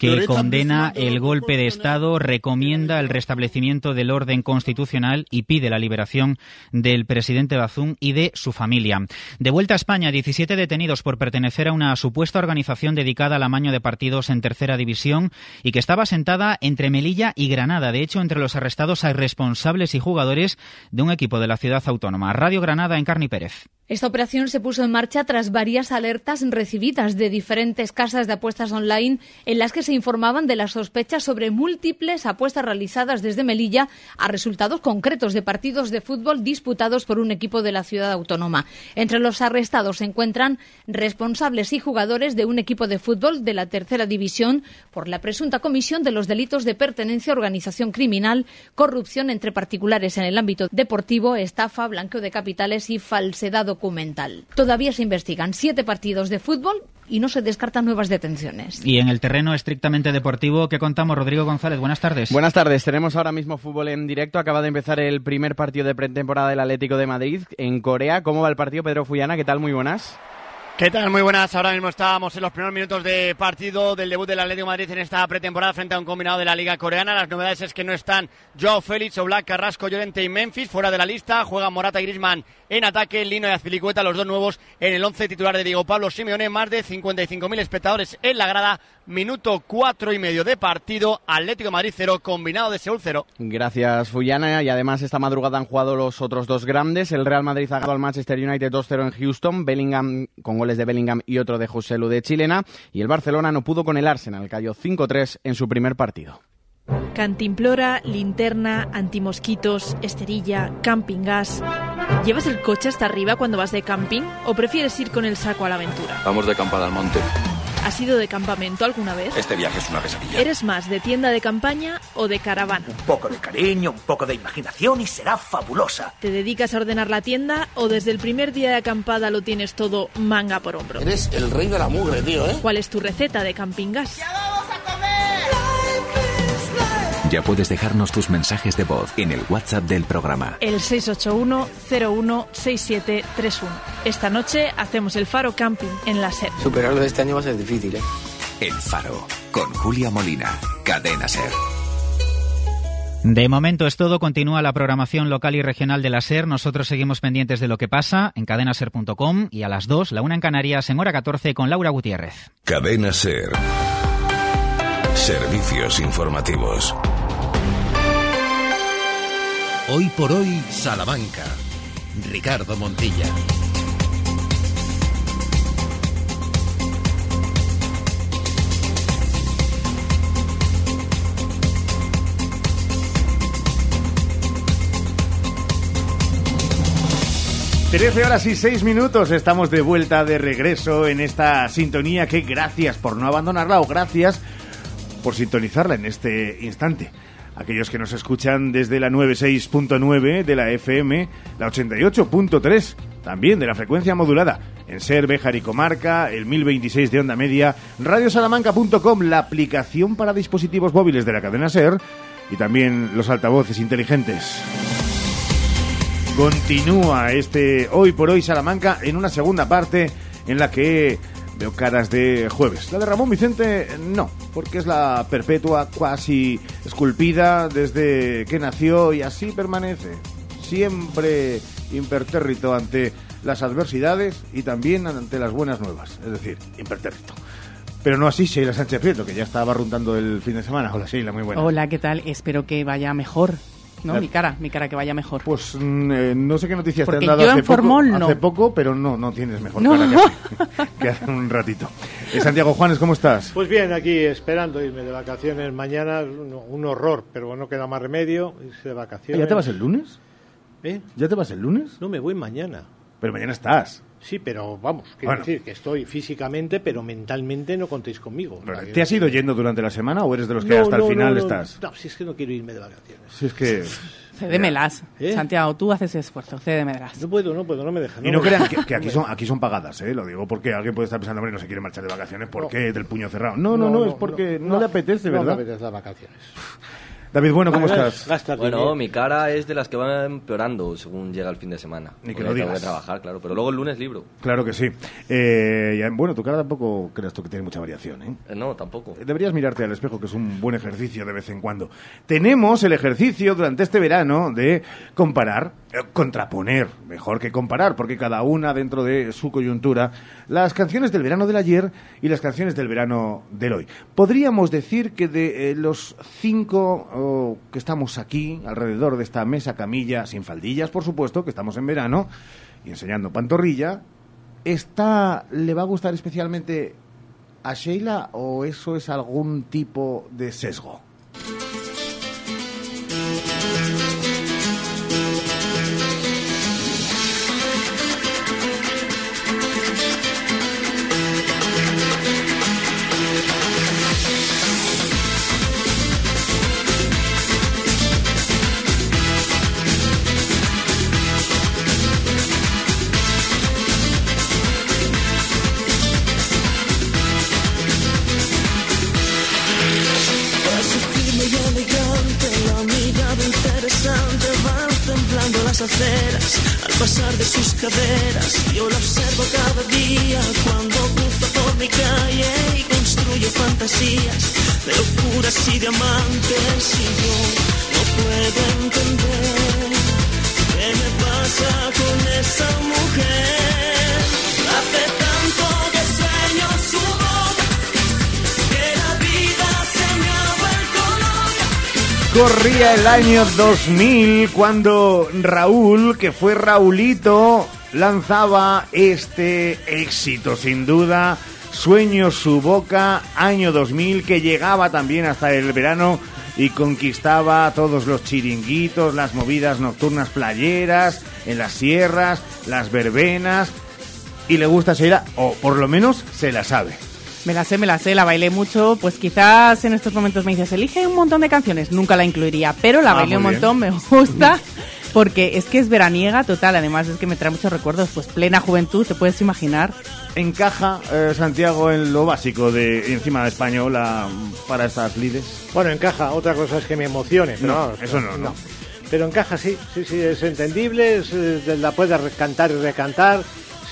Speaker 33: que condena el golpe de Estado, recomienda el restablecimiento del orden constitucional y pide la liberación del presidente Bazún y de su familia. De vuelta a España, 17 detenidos por pertenecer a una supuesta organización dedicada al amaño de partidos en tercera división y que estaba sentada entre Melilla y Granada. De hecho, entre los arrestados hay responsables y jugadores de un equipo de la ciudad autónoma. Radio Granada, en Carni Pérez.
Speaker 40: Esta operación se puso en marcha tras varias alertas recibidas de diferentes casas de apuestas online en las que se informaban de las sospechas sobre múltiples apuestas realizadas desde Melilla a resultados concretos de partidos de fútbol disputados por un equipo de la ciudad autónoma. Entre los arrestados se encuentran responsables y jugadores de un equipo de fútbol de la tercera división por la presunta comisión de los delitos de pertenencia a organización criminal, corrupción entre particulares en el ámbito deportivo, estafa, blanqueo de capitales y falsedad documental. Todavía se investigan siete partidos de fútbol y no se descartan nuevas detenciones.
Speaker 33: Y en el terreno estrictamente deportivo, ¿qué contamos? Rodrigo González, buenas tardes.
Speaker 41: Buenas tardes, tenemos ahora mismo fútbol en directo. Acaba de empezar el primer partido de pretemporada del Atlético de Madrid en Corea. ¿Cómo va el partido, Pedro Fuyana? ¿Qué tal? Muy buenas.
Speaker 42: ¿Qué tal? Muy buenas. Ahora mismo estábamos en los primeros minutos de partido del debut del Atlético de Madrid en esta pretemporada frente a un combinado de la Liga Coreana. Las novedades es que no están Joao Félix, Oblak, Carrasco, Llorente y Memphis fuera de la lista. Juegan Morata y Griezmann en ataque, Lino y Azpilicueta, los dos nuevos en el once titular de Diego Pablo Simeone. Más de 55.000 espectadores en la grada. Minuto cuatro y medio de partido. Atlético Madrid 0, combinado de Seúl 0.
Speaker 41: Gracias, Fuyana. Y además esta madrugada han jugado los otros dos grandes. El Real Madrid ha ganado al Manchester United 2-0 en Houston. Bellingham con goles de Bellingham y otro de José Lu de Chilena. Y el Barcelona no pudo con el Arsenal. Cayó 5-3 en su primer partido.
Speaker 43: Cantimplora, linterna, antimosquitos, esterilla, camping gas. ¿Llevas el coche hasta arriba cuando vas de camping o prefieres ir con el saco a la aventura?
Speaker 44: Vamos de campada al monte.
Speaker 43: ¿Has ido de campamento alguna vez?
Speaker 44: Este viaje es una pesadilla.
Speaker 43: ¿Eres más de tienda de campaña o de caravana?
Speaker 45: Un poco de cariño, un poco de imaginación y será fabulosa.
Speaker 43: ¿Te dedicas a ordenar la tienda o desde el primer día de acampada lo tienes todo manga por hombro?
Speaker 45: Eres el rey de la mugre, tío, ¿eh?
Speaker 43: ¿Cuál es tu receta de camping gas?
Speaker 46: Ya puedes dejarnos tus mensajes de voz en el WhatsApp del programa.
Speaker 43: El 681-016731. Esta noche hacemos el Faro Camping en la SER.
Speaker 45: Superarlo de este año va a ser difícil, ¿eh?
Speaker 46: El Faro, con Julia Molina, Cadena Ser.
Speaker 33: De momento es todo. Continúa la programación local y regional de la SER. Nosotros seguimos pendientes de lo que pasa en cadenaser.com y a las 2, la una en Canarias, en hora 14 con Laura Gutiérrez.
Speaker 46: Cadena Ser. Servicios informativos.
Speaker 1: Hoy por hoy, Salamanca. Ricardo Montilla.
Speaker 2: Trece horas y seis minutos, estamos de vuelta, de regreso en esta sintonía que gracias por no abandonarla o gracias por sintonizarla en este instante. Aquellos que nos escuchan desde la 96.9 de la FM, la 88.3 también de la frecuencia modulada, en Ser, Béjar y Comarca, el 1026 de onda media, radiosalamanca.com, la aplicación para dispositivos móviles de la cadena Ser y también los altavoces inteligentes. Continúa este Hoy por Hoy Salamanca en una segunda parte en la que veo caras de jueves. La de Ramón Vicente no, porque es la perpetua, casi esculpida desde que nació y así permanece. Siempre impertérrito ante las adversidades y también ante las buenas nuevas. Es decir, impertérrito. Pero no así Sheila Sánchez Prieto, que ya estaba runtando el fin de semana. Hola Sheila, muy buena.
Speaker 3: Hola, ¿qué tal? Espero que vaya mejor. ¿No? Mi cara, mi cara que vaya mejor.
Speaker 2: Pues mm, eh, no sé qué noticias
Speaker 3: Porque
Speaker 2: te han dado
Speaker 3: yo
Speaker 2: hace
Speaker 3: en Formol
Speaker 2: poco,
Speaker 3: no.
Speaker 2: hace poco, pero no, no tienes mejor
Speaker 3: No.
Speaker 2: cara que hace, que hace un ratito. Eh, Santiago Juanes, ¿cómo estás?
Speaker 47: Pues bien, aquí esperando irme de vacaciones mañana, un, un horror, pero no queda más remedio, irse de vacaciones.
Speaker 2: ¿Ya te vas el lunes?
Speaker 47: ¿Eh?
Speaker 2: ¿Ya te vas el lunes?
Speaker 47: No, me voy mañana.
Speaker 2: Pero mañana estás.
Speaker 47: Sí, pero vamos, quiero
Speaker 2: Bueno.
Speaker 47: decir que estoy físicamente, pero mentalmente no contéis conmigo.
Speaker 2: ¿Te has ido yendo durante la semana o eres de los que
Speaker 47: No,
Speaker 2: hasta
Speaker 47: no,
Speaker 2: el final
Speaker 47: no, no.
Speaker 2: estás?
Speaker 47: No, si es que no quiero irme de vacaciones.
Speaker 2: Si es que...
Speaker 3: Cédemelas.
Speaker 47: ¿Eh?
Speaker 3: Santiago, tú haces esfuerzo, cédemelas.
Speaker 47: No puedo, no puedo, no me dejan.
Speaker 2: Y no crean que, que aquí son aquí son pagadas, ¿eh? Lo digo porque alguien puede estar pensando, hombre, no se quiere marchar de vacaciones, ¿por
Speaker 47: No.
Speaker 2: qué? Del puño cerrado. No, no, no, es porque no, le apetece,
Speaker 47: no
Speaker 2: ¿verdad?
Speaker 47: me apetece las vacaciones.
Speaker 2: David, bueno, ¿cómo estás?
Speaker 47: gasta
Speaker 32: Bueno, mi cara es de las que van empeorando según llega el fin de semana.
Speaker 2: Ni que
Speaker 32: tengo
Speaker 2: digas.
Speaker 32: que trabajar, claro. Pero luego el lunes libro.
Speaker 2: Claro que sí. Eh, bueno, tu cara tampoco creas tú que tiene mucha variación, ¿eh?
Speaker 32: Eh, no, tampoco.
Speaker 2: Deberías mirarte al espejo, que es un buen ejercicio de vez en cuando. Tenemos el ejercicio durante este verano de comparar, eh, contraponer, mejor que comparar, porque cada una dentro de su coyuntura, las canciones del verano del ayer y las canciones del verano del hoy. Podríamos decir que de eh, los cinco que estamos aquí, alrededor de esta mesa camilla, sin faldillas, por supuesto, que estamos en verano, y enseñando pantorrilla, ¿esta le va a gustar especialmente a Sheila o eso es algún tipo de sesgo?
Speaker 48: Al pasar de sus caderas. Yo la observo cada día cuando cruza por mi calle y construye fantasías de locuras y diamantes. Y yo no puedo entender qué me pasa con esa mujer.
Speaker 2: Corría el año 2000 cuando Raúl, que fue Raulito, lanzaba este éxito sin duda. Sueño su boca, año 2000, que llegaba también hasta el verano y conquistaba todos los chiringuitos, las movidas nocturnas playeras, en las sierras, las verbenas. Y le gusta Sheila, o por lo menos se la sabe.
Speaker 3: Me la sé, me la sé, la bailé mucho. Pues quizás en estos momentos me dices, elige un montón de canciones. Nunca la incluiría, pero la
Speaker 2: Ah,
Speaker 3: bailé un
Speaker 2: bien.
Speaker 3: montón, me gusta. Porque es que es veraniega total, además es que me trae muchos recuerdos. Pues plena juventud, te puedes imaginar.
Speaker 2: ¿Encaja eh, Santiago en lo básico de encima de española para estas lides?
Speaker 4: Bueno, encaja. Otra cosa es que me emocione. Pero
Speaker 2: No,
Speaker 4: vamos,
Speaker 2: eso no, no.
Speaker 4: Pero encaja, sí. Sí, sí, es entendible. es, eh, la puedes cantar y recantar.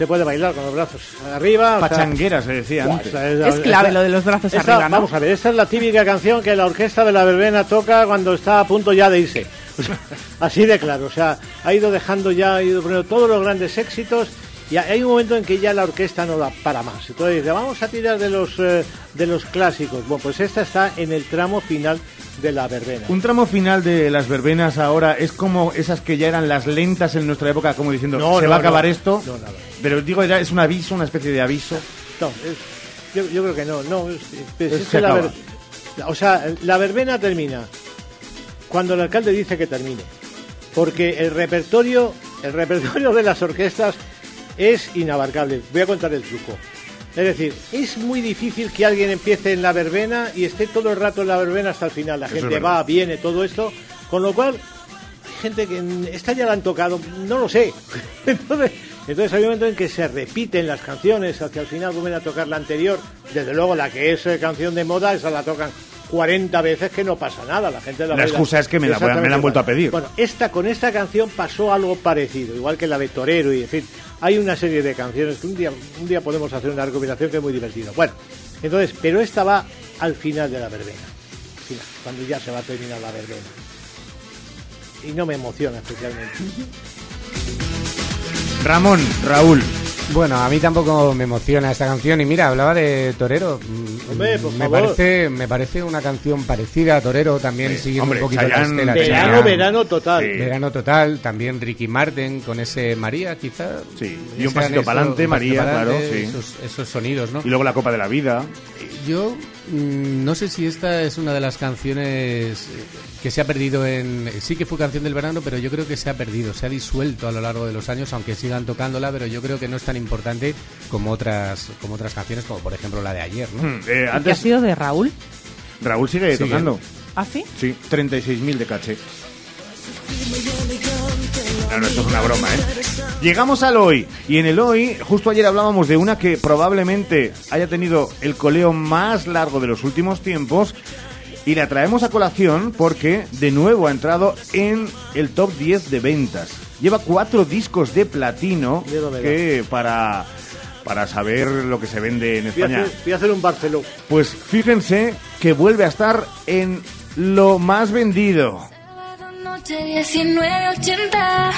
Speaker 4: Se puede bailar con los brazos arriba. o sea,
Speaker 2: Pachanguera se decía antes.
Speaker 3: Es clave lo de los brazos
Speaker 4: esta-
Speaker 3: arriba, ¿no?
Speaker 4: Vamos a ver, esta es la típica canción que la orquesta de la verbena toca cuando está a punto ya de irse. O sea, así de claro, o sea, ha ido dejando ya, ha ido poniendo todos los grandes éxitos y hay un momento en que ya la orquesta no da para más. Entonces dice, vamos a tirar de los, eh, de los clásicos. Bueno, pues esta está en el tramo final de la verbena.
Speaker 2: Un tramo final de las verbenas ahora es como esas que ya eran las lentas en nuestra época, como diciendo,
Speaker 4: No,
Speaker 2: se
Speaker 4: no,
Speaker 2: va a acabar
Speaker 4: no.
Speaker 2: esto. Pero digo, ya es un aviso, una especie de aviso.
Speaker 4: No, es- yo, yo creo que no, no. es- es-
Speaker 2: Es-
Speaker 4: es
Speaker 2: se
Speaker 4: que la
Speaker 2: acaba.
Speaker 4: ver- o sea, la verbena termina cuando el alcalde dice que termine, porque el repertorio, el repertorio de las orquestas es inabarcable. Voy a contar el truco. Es decir, es muy difícil que alguien empiece en la verbena y esté todo el rato en la verbena hasta el final. La
Speaker 2: Eso
Speaker 4: gente va, viene, todo esto, con lo cual hay gente que esta ya la han tocado, no lo sé. Entonces, entonces hay un momento en que se repiten las canciones, hacia el final vuelven a tocar la anterior. Desde luego, la que es eh, canción de moda, esa la tocan 40 veces que no pasa nada. La gente la,
Speaker 2: La excusa es que me la me la han vuelto a pedir.
Speaker 4: Bueno, esta, con esta canción pasó algo parecido, igual que la de Torero y en fin. Hay una serie de canciones que un día, un día podemos hacer una recopilación que es muy divertida. Bueno, entonces, pero esta va al final de la verbena. Final, cuando ya se va a terminar la verbena. Y no me emociona especialmente.
Speaker 2: Ramón, Raúl.
Speaker 49: Bueno, a mí tampoco me emociona esta canción. Y mira, hablaba de Torero. Mm,
Speaker 4: Hombre, por
Speaker 49: me
Speaker 4: favor.
Speaker 49: parece, me parece una canción parecida a Torero, también
Speaker 2: Sí,
Speaker 49: siguiendo
Speaker 2: hombre,
Speaker 49: un poquito
Speaker 2: Chayanne,
Speaker 49: la estela.
Speaker 4: Verano, verano total.
Speaker 2: Sí.
Speaker 49: Verano total, también Ricky Martin con ese María, quizá.
Speaker 2: Sí, y un pasito
Speaker 49: un pasito
Speaker 2: María, claro, sí.
Speaker 49: Esos, esos sonidos, ¿no?
Speaker 2: Y luego la Copa de la Vida.
Speaker 49: Yo no sé si esta es una de las canciones eh, que se ha perdido en... Sí que fue canción del verano, pero yo creo que se ha perdido, se ha disuelto a lo largo de los años, aunque sigan tocándola, pero yo creo que no es tan importante como otras, como otras canciones, como por ejemplo la de ayer, ¿no?
Speaker 2: Hmm, eh,
Speaker 3: ¿Y qué ha sido de Raúl?
Speaker 2: Raúl sigue,
Speaker 49: Sigue.
Speaker 2: tocando.
Speaker 3: ¿Ah, sí?
Speaker 2: Sí, 36.000 de caché. No, no, esto es una broma, ¿eh? Llegamos al hoy. Y en el hoy, justo ayer hablábamos de una que probablemente haya tenido el coleo más largo de los últimos tiempos. Y la traemos a colación porque de nuevo ha entrado en el top 10 de ventas. Lleva cuatro discos de platino que para, para saber lo que se vende en
Speaker 4: Voy a
Speaker 2: España.
Speaker 4: hacer, voy a hacer un Barceló.
Speaker 2: Pues fíjense que vuelve a estar en lo más vendido.
Speaker 48: Noche 1980.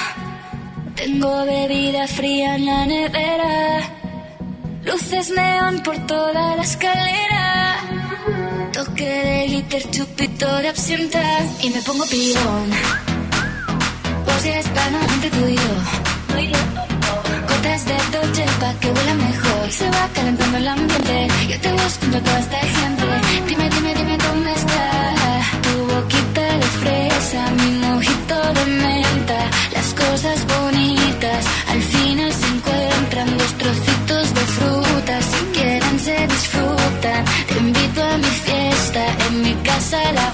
Speaker 48: Tengo bebida fría en la nevera. Luces neón por toda la escalera. Toque de glitter, chupito de absenta. Y me pongo. Pues ya está, no, entre tú. Gotas de Dolce pa' que huela mejor. Se va calentando el ambiente. Yo te busco entre toda esta gente. Dime, dime, dime de menta. Las cosas bonitas al final se encuentran. Dos trocitos de fruta, si quieren se disfrutan. Te invito a mi fiesta, en mi casa la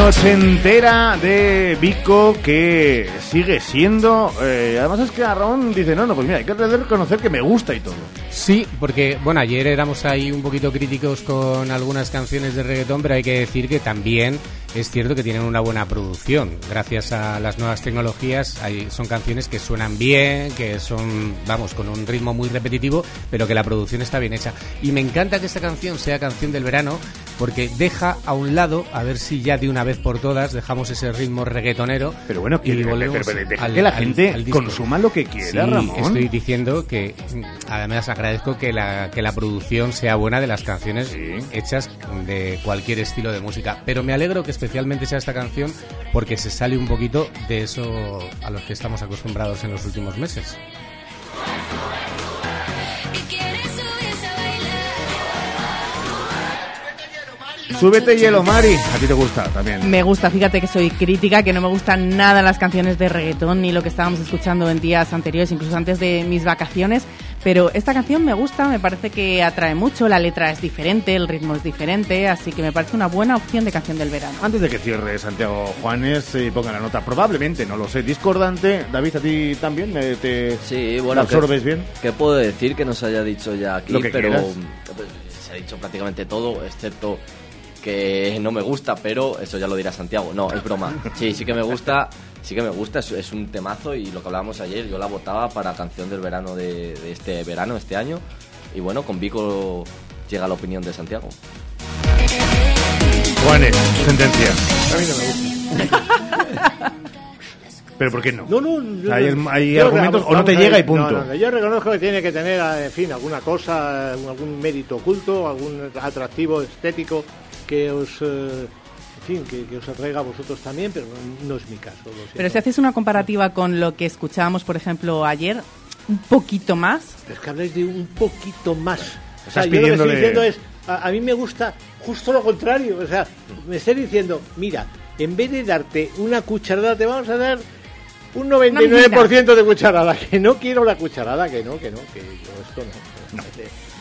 Speaker 48: noche entera.
Speaker 2: De Vico que sigue siendo. eh, además es que Arrón dice: No, no, pues mira, hay que reconocer que me gusta y todo.
Speaker 49: Sí, porque bueno, ayer éramos ahí un poquito críticos con algunas canciones de reggaetón, pero hay que decir que también es cierto que tienen una buena producción. Gracias a las nuevas tecnologías, hay, son canciones que suenan bien, que son, vamos, con un ritmo muy repetitivo, pero que la producción está bien hecha. Y me encanta que esta canción sea canción del verano, porque deja a un lado, a ver si ya de una vez por todas dejamos ese ritmo reggaetonero.
Speaker 2: Pero bueno, que,
Speaker 49: y volvemos
Speaker 2: pero- pero deja
Speaker 49: al-
Speaker 2: que la
Speaker 49: al-
Speaker 2: gente
Speaker 49: al disco.
Speaker 2: consuma lo que quiera,
Speaker 49: Sí,
Speaker 2: Ramón.
Speaker 49: estoy diciendo que mm, además agradezco que la, que la producción sea buena de las canciones hechas de cualquier estilo de música. Pero me alegro que especialmente sea esta canción porque se sale un poquito de eso a los que estamos acostumbrados en los últimos meses.
Speaker 2: Súbete hielo, Mari. A ti te gusta también.
Speaker 3: Me gusta, fíjate que soy crítica, que no me gustan nada las canciones de reggaetón ni lo que estábamos escuchando en días anteriores, incluso antes de mis vacaciones. Pero esta canción me gusta, me parece que atrae mucho, la letra es diferente, el ritmo es diferente, así que me parece una buena opción de canción del verano.
Speaker 2: Antes de que cierre Santiago Juanes y ponga la nota, probablemente, no lo sé, discordante. David, ¿a ti también? ¿Me- ¿Te
Speaker 32: Sí, bueno,
Speaker 2: absorbes
Speaker 32: ¿qué,
Speaker 2: bien?
Speaker 32: ¿Qué puedo decir que no se haya dicho ya aquí?
Speaker 2: Lo que
Speaker 32: pero
Speaker 2: quieras.
Speaker 32: pues, se ha dicho prácticamente todo, excepto que no me gusta, pero eso ya lo dirá Santiago. No, es broma. Sí, sí que me gusta, sí que me gusta, es, es un temazo y lo que hablábamos ayer, yo la votaba para canción del verano de, de este verano, este año. Y bueno, con Vico llega la opinión de Santiago.
Speaker 2: Juanes, sentencia.
Speaker 50: A mí no me gusta.
Speaker 2: ¿Pero por qué no?
Speaker 50: No, no.
Speaker 2: O sea, hay, hay
Speaker 50: yo-
Speaker 2: argumentos
Speaker 50: vamos-
Speaker 2: o no te llega
Speaker 50: ver,
Speaker 2: y punto.
Speaker 50: no, no, no, yo reconozco que tiene que tener, en fin, alguna cosa, algún- algún mérito oculto, algún atractivo estético que os, eh, en fin, que, que os atraiga a vosotros también, pero no, no es mi caso.
Speaker 3: Pero si haces una comparativa con lo que escuchábamos, por ejemplo, ayer, un poquito más,
Speaker 50: Es que habláis de un poquito más. O
Speaker 2: Estás
Speaker 50: sea, yo lo que estoy diciendo es, a, a mí me gusta justo lo contrario. O sea, me estoy diciendo, mira, en vez de darte una cucharada, te vamos a dar un 99% de cucharada. Que no quiero la cucharada, que no, que no, que yo esto no.
Speaker 2: No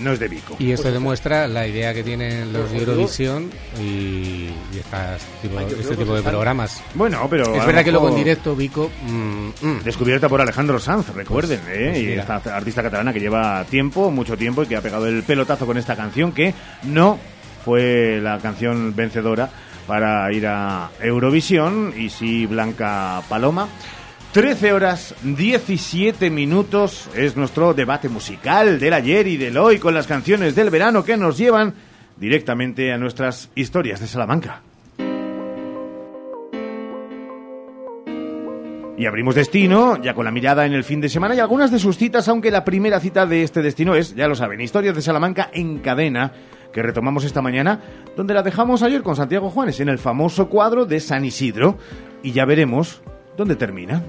Speaker 2: es de Vico.
Speaker 49: Y esto
Speaker 50: Pues-
Speaker 49: demuestra la idea que tienen los de Eurovisión y, y estas tipo-
Speaker 50: Ay,
Speaker 49: este tipo de
Speaker 50: están-
Speaker 49: programas.
Speaker 2: Bueno, pero
Speaker 49: Es verdad que luego en directo Vico... mm, mm.
Speaker 2: Descubierta por Alejandro Sanz, recuerden,
Speaker 49: Pues-
Speaker 2: ¿eh?
Speaker 49: pues
Speaker 2: y
Speaker 49: mira.
Speaker 2: esta artista catalana que lleva tiempo, mucho tiempo, y que ha pegado el pelotazo con esta canción, que no fue la canción vencedora para ir a Eurovisión, y sí Blanca Paloma. 13 horas 17 minutos es nuestro debate musical del ayer y del hoy con las canciones del verano que nos llevan directamente a nuestras historias de Salamanca. Y abrimos destino, ya con la mirada en el fin de semana y algunas de sus citas, aunque la primera cita de este destino es, ya lo saben, Historias de Salamanca en cadena, que retomamos esta mañana, donde la dejamos ayer con Santiago Juanes en el famoso cuadro de San Isidro. Y ya veremos dónde termina.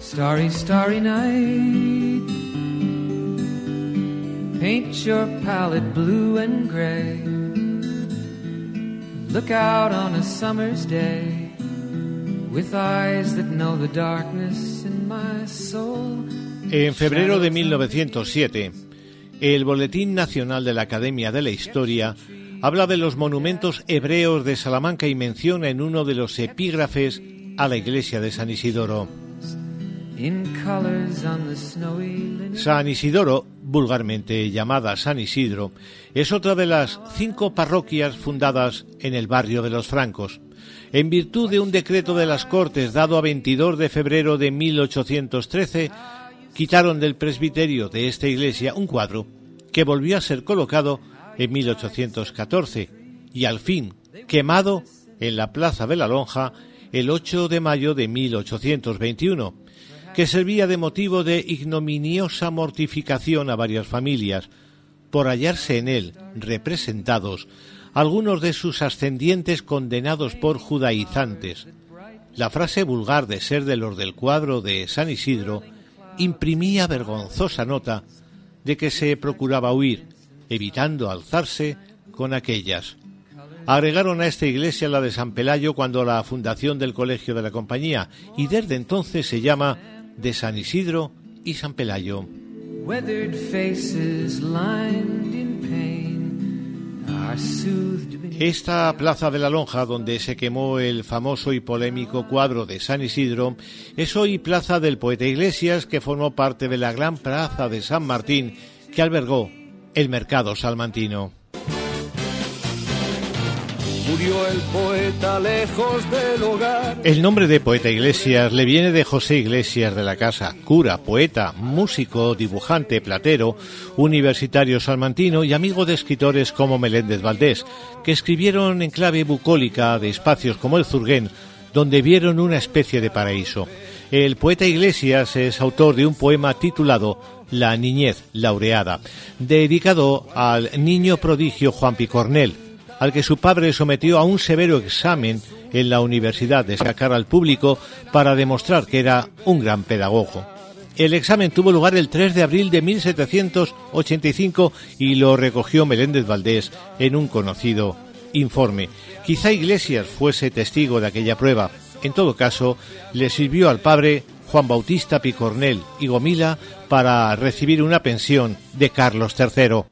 Speaker 51: Starry, starry night. Paint your palette blue and gray.
Speaker 4: En febrero de 1907, el Boletín Nacional de la Academia de la Historia habla de los monumentos hebreos de Salamanca y menciona en uno de los epígrafes a la iglesia de San Isidoro. San Isidoro, vulgarmente llamada San Isidro, es otra de las cinco parroquias fundadas en el barrio de los Francos. En virtud de un decreto de las Cortes dado a 22 de febrero de 1813, quitaron del presbiterio de esta iglesia un cuadro que volvió a ser colocado en 1814 y al fin quemado en la Plaza de la Lonja el 8 de mayo de 1821 que servía de motivo de ignominiosa mortificación a varias familias, por hallarse en él representados algunos de sus ascendientes condenados por judaizantes. La frase vulgar de ser de los del cuadro de San Isidro imprimía vergonzosa nota de que se procuraba huir, evitando alzarse con aquellas. Agregaron a esta iglesia la de San Pelayo cuando la fundación del Colegio de la Compañía y desde entonces se llama de San Isidro y San Pelayo.
Speaker 52: Esta plaza de la Lonja, donde se quemó el famoso y polémico cuadro de San Isidro, es hoy plaza del poeta Iglesias, que formó parte de la gran plaza de San Martín, que albergó el mercado salmantino.
Speaker 53: El del.
Speaker 52: El nombre de Poeta Iglesias le viene de José Iglesias de la Casa, cura, poeta, músico, dibujante, platero, universitario salmantino y amigo de escritores como Meléndez Valdés, que escribieron en clave bucólica de espacios como el Zurguén, donde vieron una especie de paraíso. El poeta Iglesias es autor de un poema titulado La niñez laureada, dedicado al niño prodigio Juan Picornel, al que su padre sometió a un severo examen en la universidad de sacar al público para demostrar que era un gran pedagogo. El examen tuvo lugar el 3 de abril de 1785 y lo recogió Meléndez Valdés en un conocido informe. Quizá Iglesias fuese testigo de aquella prueba. En todo caso, le sirvió al padre Juan Bautista Picornel y Gomila para recibir una pensión de Carlos III.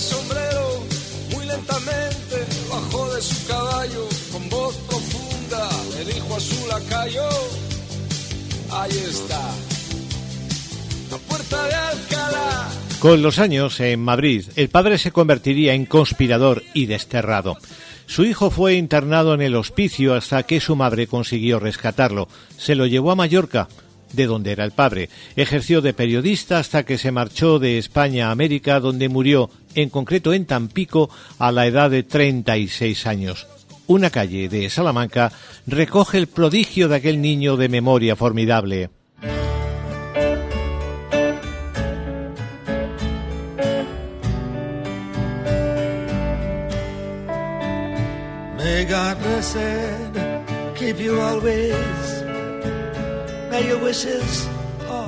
Speaker 53: Sombrero muy lentamente bajó de su caballo con voz profunda le dijo a su lacayo ahí está la puerta de Alcalá
Speaker 52: Con los años, en Madrid, el padre se convertiría en conspirador y desterrado. Su hijo fue internado en el hospicio hasta que su madre consiguió rescatarlo. Se lo llevó a Mallorca, de donde era el padre. Ejerció de periodista hasta que se marchó de España a América, donde murió, en concreto en Tampico, a la edad de 36 años. Una calle de Salamanca recoge el prodigio de aquel niño de memoria formidable.
Speaker 53: Keep you always.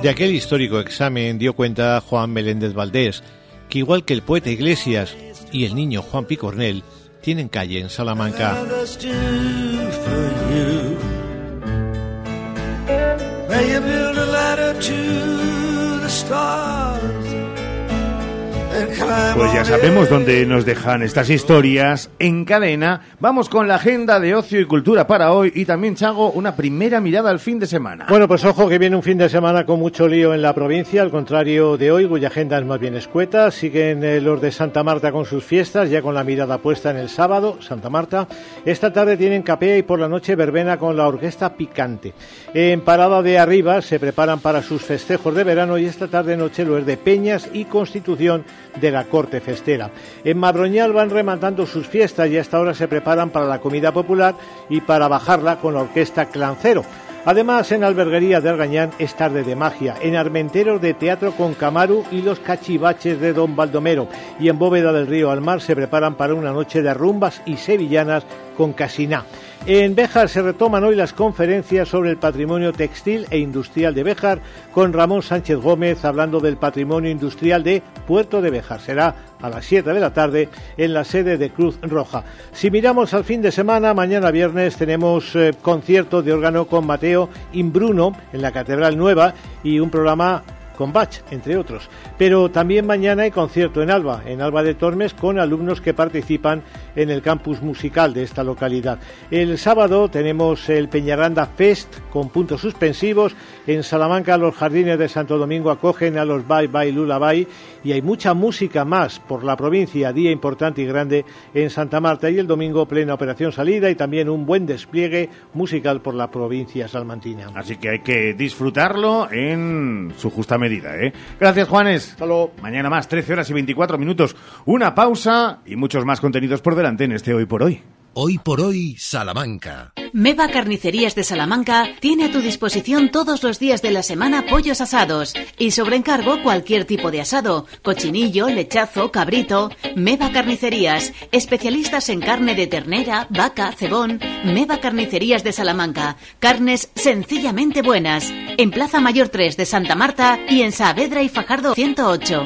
Speaker 52: De aquel histórico examen dio cuenta Juan Meléndez Valdés, que igual que el poeta Iglesias y el niño Juan Picornel, tienen calle en Salamanca.
Speaker 2: Pues ya sabemos dónde nos dejan estas historias en cadena. Vamos con la agenda de ocio y cultura para hoy y también, Chago, una primera mirada al fin de semana.
Speaker 4: Bueno, pues ojo que viene un fin de semana con mucho lío en la provincia, al contrario de hoy, cuya agenda es más bien escueta. Siguen eh, los de Santa Marta con sus fiestas, ya con la mirada puesta en el sábado, Santa Marta. Esta tarde tienen capea y por la noche verbena con la orquesta Picante. En Parada de Arriba se preparan para sus festejos de verano y esta tarde noche lo es de Peñas y Constitución de la Corte Festera. En Madroñal van rematando sus fiestas y hasta ahora se preparan para la comida popular y para bajarla con la orquesta Clancero. Además, en Alberguería de Argañán es tarde de magia, en Armenteros de Teatro con Camaru y los cachivaches de Don Baldomero, y en Bóveda del Río al Mar se preparan para una noche de rumbas y sevillanas con Casiná. En Béjar se retoman hoy las conferencias sobre el patrimonio textil e industrial de Béjar con Ramón Sánchez Gómez hablando del patrimonio industrial de Puerto de Béjar. Será a las 7 de la tarde en la sede de Cruz Roja. Si miramos al fin de semana, mañana viernes tenemos eh, concierto de órgano con Mateo Imbruno en la Catedral Nueva y un programa con Bach, entre otros. Pero también mañana hay concierto en Alba, en Alba de Tormes, con alumnos que participan en el campus musical de esta localidad. El sábado tenemos el Peñaranda Fest con puntos suspensivos. En Salamanca los jardines de Santo Domingo acogen a los Bye Bye Lullaby y hay mucha música más por la provincia, día importante y grande en Santa Marta y el domingo plena operación salida y también un buen despliegue musical por la provincia salmantina.
Speaker 2: Así que hay que disfrutarlo en su justa medida. ¿eh? Gracias, Juanes. Mañana más, 13 horas y 24 minutos. Una pausa y muchos más contenidos por delante en este Hoy por Hoy.
Speaker 1: Hoy por hoy, Salamanca.
Speaker 51: Meva Carnicerías de Salamanca tiene a tu disposición todos los días de la semana pollos asados y sobre encargo cualquier tipo de asado, cochinillo, lechazo, cabrito. Meva Carnicerías, especialistas en carne de ternera, vaca, cebón. Meva Carnicerías de Salamanca, carnes sencillamente buenas. En Plaza Mayor 3 de Santa Marta y en Saavedra y Fajardo 108.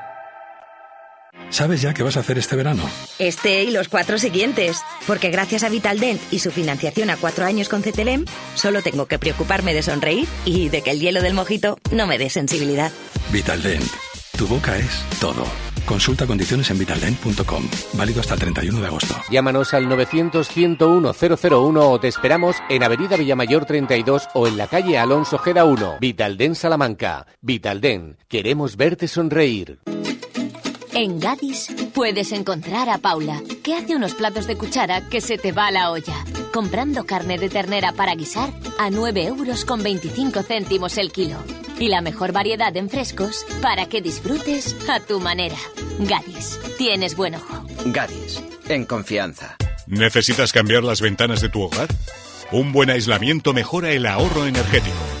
Speaker 54: ¿Sabes ya qué vas a hacer este verano?
Speaker 55: Este y los cuatro siguientes. Porque gracias a Vitaldent y su financiación a cuatro años con CTLM, solo tengo que preocuparme de sonreír y de que el hielo del mojito no me dé sensibilidad.
Speaker 54: Vitaldent. Tu boca es todo. Consulta condiciones en vitaldent.com. Válido hasta el 31 de agosto.
Speaker 56: Llámanos al 900-101-001 o te esperamos en Avenida Villamayor 32 o en la calle Alonso Geda 1. Vitalden Salamanca. Vitalden. Queremos verte sonreír.
Speaker 57: En Gadis puedes encontrar a Paula, que hace unos platos de cuchara que se te va a la olla, comprando carne de ternera para guisar a 9 euros con 25 céntimos el kilo. Y la mejor variedad en frescos para que disfrutes a tu manera. Gadis, tienes buen ojo.
Speaker 58: Gadis, en confianza.
Speaker 59: ¿Necesitas cambiar las ventanas de tu hogar? Un buen aislamiento mejora el ahorro energético.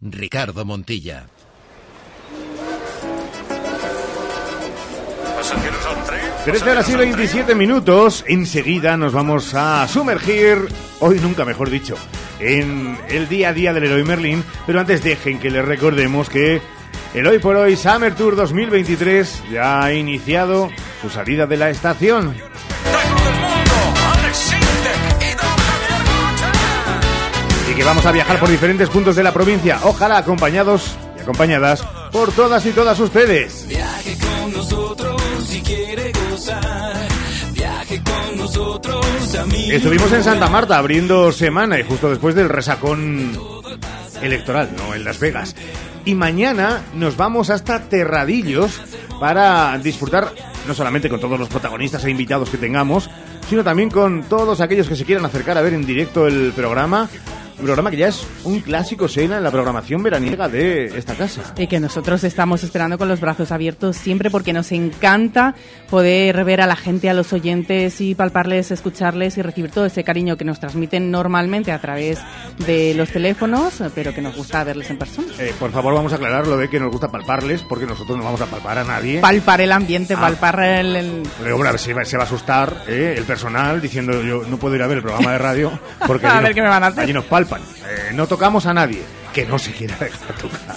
Speaker 1: Ricardo Montilla.
Speaker 44: Pasajeros on train.
Speaker 2: 13 horas y 27 minutos. Enseguida nos vamos a sumergir, hoy nunca mejor dicho, en el día a día del Héroe Merlin. Pero antes dejen que les recordemos que el Hoy por Hoy Summer Tour 2023 ya ha iniciado su salida de la estación. Y que vamos a viajar por diferentes puntos de la provincia, ojalá acompañados y acompañadas por todas y todas ustedes.
Speaker 60: Viaje con nosotros si quiere gozar. Viaje con nosotros, amigos.
Speaker 2: Estuvimos en Santa Marta abriendo semana y justo después del resacón electoral, no en Las Vegas. Y mañana nos vamos hasta Terradillos para disfrutar no solamente con todos los protagonistas e invitados que tengamos, sino también con todos aquellos que se quieran acercar a ver en directo el programa. Un programa que ya es un clásico cena en la programación veraniega de esta casa.
Speaker 3: Y que nosotros estamos esperando con los brazos abiertos siempre porque nos encanta poder ver a la gente, a los oyentes y palparles, escucharles y recibir todo ese cariño que nos transmiten normalmente a través de los teléfonos, pero que nos gusta verles en persona.
Speaker 2: Eh, por favor, vamos a aclarar lo de que nos gusta palparles, porque nosotros no vamos a palpar a nadie.
Speaker 3: Palpar el ambiente,
Speaker 2: Ah.
Speaker 3: palpar el... el-
Speaker 2: Pero, ver si va- se va a asustar eh, el personal diciendo yo no puedo ir a ver el programa de radio porque
Speaker 3: A
Speaker 2: allí
Speaker 3: ver
Speaker 2: nos-
Speaker 3: qué me van a hacer.
Speaker 2: allí nos palpan. Eh, no tocamos a nadie que no se quiera dejar tocar.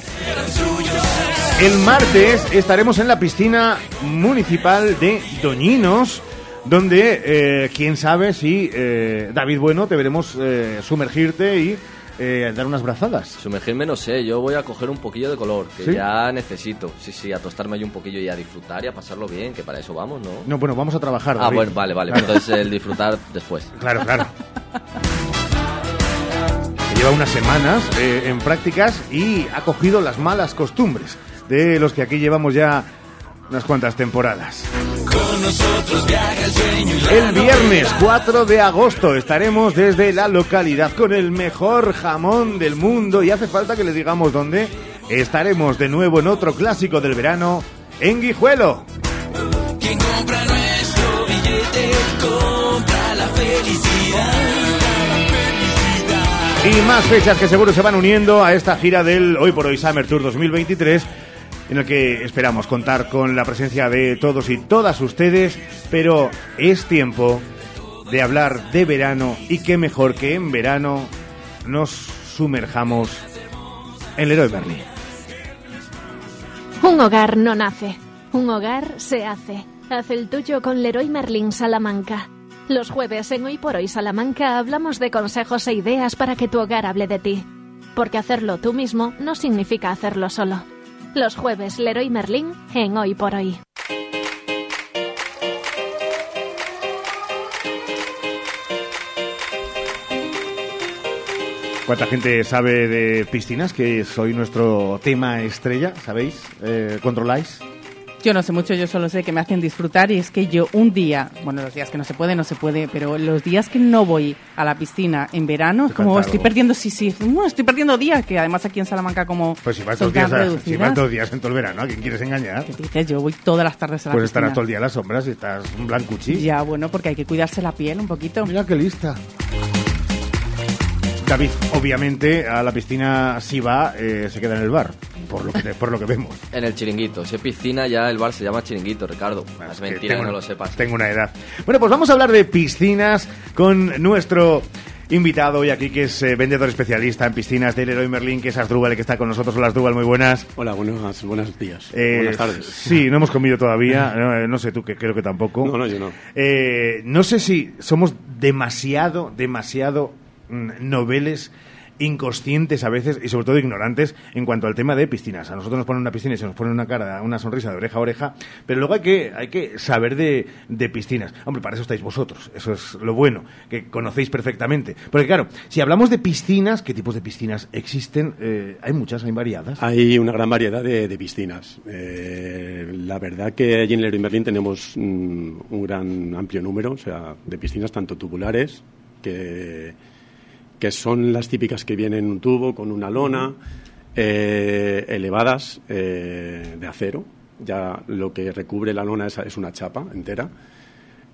Speaker 2: El martes estaremos en la piscina municipal de Doñinos, donde eh, quién sabe si eh, David Bueno te veremos eh, sumergirte y eh, dar unas brazadas.
Speaker 32: Sumergirme no sé, yo voy a coger un poquillo de color, que
Speaker 2: ¿Sí?
Speaker 32: ya necesito. Sí, sí, a tostarme ahí un poquillo y a disfrutar y a pasarlo bien, que para eso vamos, ¿no?
Speaker 2: No, bueno, vamos a trabajar.
Speaker 32: Ah,
Speaker 2: David.
Speaker 32: bueno, vale, vale.
Speaker 2: Claro.
Speaker 32: Entonces el disfrutar después.
Speaker 2: Claro, claro. Lleva unas semanas eh, en prácticas y ha cogido las malas costumbres de los que aquí llevamos ya unas cuantas temporadas.
Speaker 60: El
Speaker 2: viernes 4 de agosto estaremos desde la localidad con el mejor jamón del mundo y hace falta que le digamos dónde. Estaremos de nuevo en otro clásico del verano, en Guijuelo.
Speaker 60: Quien compra nuestro billete compra la felicidad.
Speaker 2: Y más fechas que seguro se van uniendo a esta gira del Hoy por Hoy Summer Tour 2023. en el que esperamos contar con la presencia de todos y todas ustedes, pero es tiempo de hablar de verano y qué mejor que en verano nos sumerjamos en Leroy Merlin.
Speaker 61: Un hogar no nace, un hogar se hace. Haz el tuyo con Leroy Merlin Salamanca. Los jueves en Hoy por Hoy Salamanca hablamos de consejos e ideas para que tu hogar hable de ti. Porque hacerlo tú mismo no significa hacerlo solo. Los jueves Leroy Merlin en Hoy por Hoy.
Speaker 2: ¿Cuánta gente sabe de piscinas? Que soy nuestro tema estrella, ¿sabéis? Eh, ¿Controláis?
Speaker 3: Yo no sé mucho, yo solo sé que me hacen disfrutar y es que yo un día, bueno, los días que no se puede, no se puede, pero los días que no voy a la piscina en verano, es como estoy perdiendo, sí, sí, estoy perdiendo días, que además aquí en Salamanca como
Speaker 2: Pues si vas dos días, a- si vas dos días en todo el verano, ¿a quién quieres engañar?
Speaker 3: ¿qué dices? Yo voy todas las tardes a la
Speaker 2: Pues
Speaker 3: piscina.
Speaker 2: estarás todo el día a las sombras y estás un blancuchi.
Speaker 3: Ya, bueno, porque hay que cuidarse la piel un poquito.
Speaker 2: Mira qué lista. David, obviamente, a la piscina si va, eh, se queda en el bar, por lo que, por lo que vemos.
Speaker 32: En el chiringuito. Si es piscina, ya el bar se llama chiringuito, Ricardo. Es
Speaker 2: que
Speaker 32: mentira,
Speaker 2: tengo-
Speaker 32: no lo sepas.
Speaker 2: Tengo una edad. Bueno, pues vamos a hablar de piscinas con nuestro invitado hoy aquí, que es eh, vendedor especialista en piscinas de Leroy Merlin, que es Asdrúbal, que está con nosotros. Hola, Asdrúbal, muy buenas.
Speaker 62: Hola, buenos, buenos días.
Speaker 2: Eh,
Speaker 62: Buenas tardes.
Speaker 2: Sí, no hemos comido todavía. No, no sé tú, que creo que tampoco.
Speaker 62: No, no, yo no.
Speaker 2: Eh, no sé si somos demasiado, demasiado noveles inconscientes a veces y sobre todo ignorantes en cuanto al tema de piscinas. A nosotros nos ponen una piscina y se nos pone una cara, una sonrisa de oreja a oreja, pero luego hay que, hay que saber de, de piscinas. Hombre, para eso estáis vosotros, eso es lo bueno, que conocéis perfectamente. Porque claro, si hablamos de piscinas, ¿qué tipos de piscinas existen? Eh, hay muchas, hay variadas.
Speaker 62: Hay una gran variedad de, piscinas. Eh, la verdad que allí en Leroy Merlin tenemos mm, un gran amplio número, o sea, de piscinas tanto tubulares que, que son las típicas que vienen en un tubo con una lona, eh, elevadas eh, de acero. Ya lo que recubre la lona es, es una chapa entera.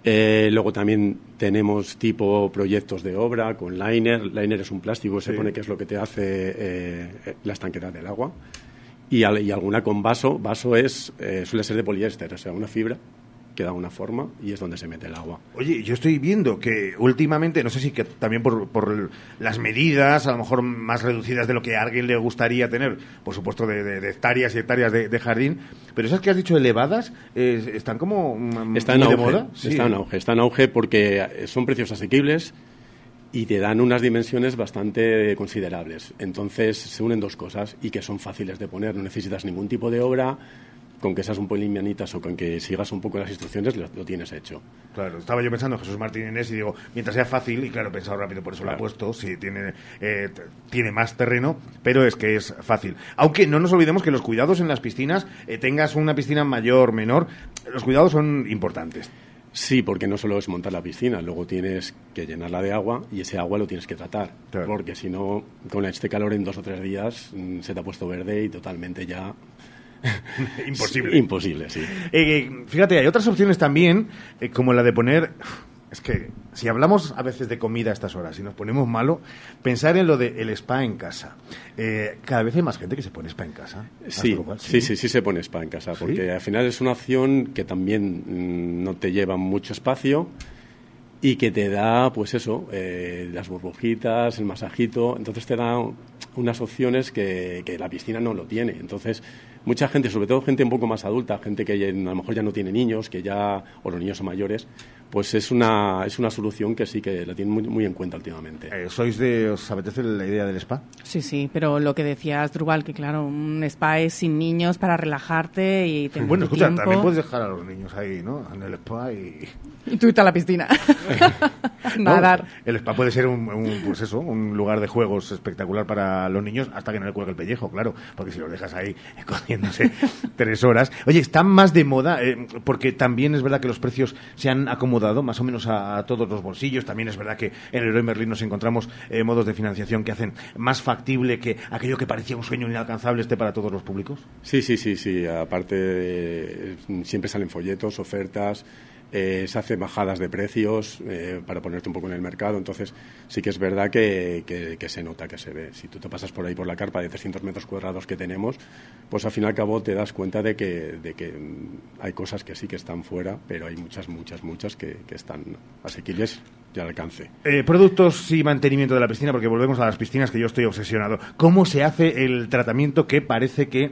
Speaker 62: Eh, luego también tenemos tipo proyectos de obra con liner. Liner es un plástico, se
Speaker 2: Sí.
Speaker 62: pone que es lo que te hace eh, la estanquedad del agua. Y, y alguna con vaso. Vaso es, eh, suele ser de poliéster, o sea, una fibra que da una forma y es donde se mete el agua.
Speaker 2: Oye, yo estoy viendo que últimamente, no sé si que también por, por las medidas, a lo mejor más reducidas de lo que a alguien le gustaría tener, por supuesto de, de- de hectáreas y hectáreas de, de jardín, pero esas que has dicho elevadas, eh, están como mm,
Speaker 62: Está en auge,
Speaker 2: de moda. Sí.
Speaker 62: está en auge, está en auge porque son precios asequibles y te dan unas dimensiones bastante considerables. Entonces se unen dos cosas y que son fáciles de poner, no necesitas ningún tipo de obra, con que seas un pelín manitas o con que sigas un poco las instrucciones lo, lo tienes hecho.
Speaker 2: Claro, estaba yo pensando en Jesús Martín Inés y digo, mientras sea fácil, y claro, he pensado rápido, por eso lo he puesto, si tiene, eh, tiene más terreno, pero es que es fácil. Aunque no nos olvidemos que los cuidados en las piscinas, eh, tengas una piscina mayor, menor, los cuidados son importantes.
Speaker 62: Sí, porque no solo es montar la piscina, luego tienes que llenarla de agua y ese agua lo tienes que tratar. Porque si no, con este calor en dos o tres días mm, se te ha puesto verde y totalmente ya.
Speaker 2: Imposible.
Speaker 62: Imposible, sí.
Speaker 2: Eh, fíjate, hay otras opciones también, eh, como la de poner. Es que si hablamos a veces de comida a estas horas y nos ponemos malo, pensar en lo del spa en casa. Eh, cada vez hay más gente que se pone spa en casa.
Speaker 62: Sí, sí, sí, sí se pone spa en casa, porque al final es una opción que también mm, no te lleva mucho espacio y que te da, pues eso, eh, las burbujitas, el masajito, entonces te da unas opciones que, que la piscina no lo tiene. Entonces, mucha gente, sobre todo gente un poco más adulta, gente que a lo mejor ya no tiene niños, que ya, o los niños son mayores, pues es una, es una solución que sí que la tienen muy, muy en cuenta últimamente.
Speaker 2: Eh, ¿Sois de, os apetece la idea del spa?
Speaker 3: Sí, sí, pero lo que decías, Drubal, que claro, un spa es sin niños para relajarte y tener
Speaker 2: Bueno, escucha,
Speaker 3: tiempo.
Speaker 2: también puedes dejar a los niños ahí, ¿no? En el spa y...
Speaker 3: Y tú irte a la piscina.
Speaker 2: No,
Speaker 3: Nadar.
Speaker 2: el spa puede ser un, un, pues eso, un lugar de juegos espectacular para los niños hasta que no le cuelgue el pellejo, claro, porque si los dejas ahí cogiéndose tres horas. Oye, están más de moda, eh, porque también es verdad que los precios se han acomodado más o menos a, todos los bolsillos. También es verdad que en el Leroy Merlin nos encontramos eh, modos de financiación que hacen más factible que aquello que parecía un sueño inalcanzable esté para todos los públicos.
Speaker 62: Sí, sí, sí, sí. Aparte, siempre salen folletos, ofertas. Eh, se hacen bajadas de precios eh, para ponerte un poco en el mercado. Entonces, sí que es verdad que, que- que se nota, que se ve. Si tú te pasas por ahí por la carpa de 300 metros cuadrados que tenemos, pues al fin y al cabo te das cuenta de que, de que mm, hay cosas que sí que están fuera, pero hay muchas, muchas, muchas que, que están asequibles y al alcance.
Speaker 2: Eh, productos y mantenimiento de la piscina, porque volvemos a las piscinas que yo estoy obsesionado. ¿Cómo se hace el tratamiento que parece que,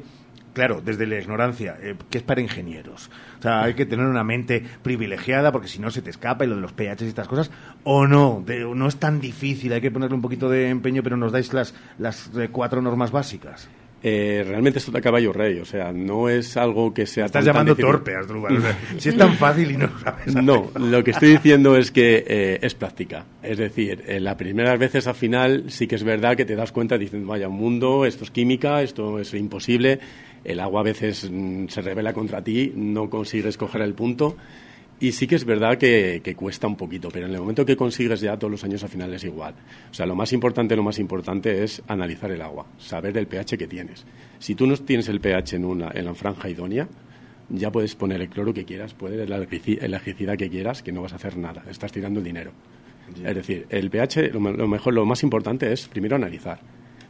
Speaker 2: claro, desde la ignorancia, eh, que es para ingenieros? O sea, hay que tener una mente privilegiada porque si no se te escapa y lo de los pH y estas cosas, o no, de- no es tan difícil, hay que ponerle un poquito de empeño, pero nos dais las, las eh, cuatro normas básicas.
Speaker 62: Eh, realmente esto de caballo rey, o sea, no es algo que sea
Speaker 2: Estás
Speaker 62: tan- tan
Speaker 2: llamando torpe, Asdrúbal, o sea, si es tan fácil y no lo sabes.
Speaker 62: No, lo que estoy diciendo es que eh, es práctica. Es decir, en las primeras veces al final sí que es verdad que te das cuenta diciendo, vaya, un mundo, esto es química, esto es imposible, el agua a veces mm, se revela contra ti, no consigues coger el punto. Y sí que es verdad que, que cuesta un poquito, pero en el momento que consigues ya todos los años al final es igual. O sea, lo más importante, lo más importante es analizar el agua, saber el pH que tienes. Si tú no tienes el pH en una, en la franja idónea, ya puedes poner el cloro que quieras, puedes el herbicida que quieras, que no vas a hacer nada, estás tirando el dinero. Es decir, el pH, lo, lo mejor, lo más importante es primero analizar.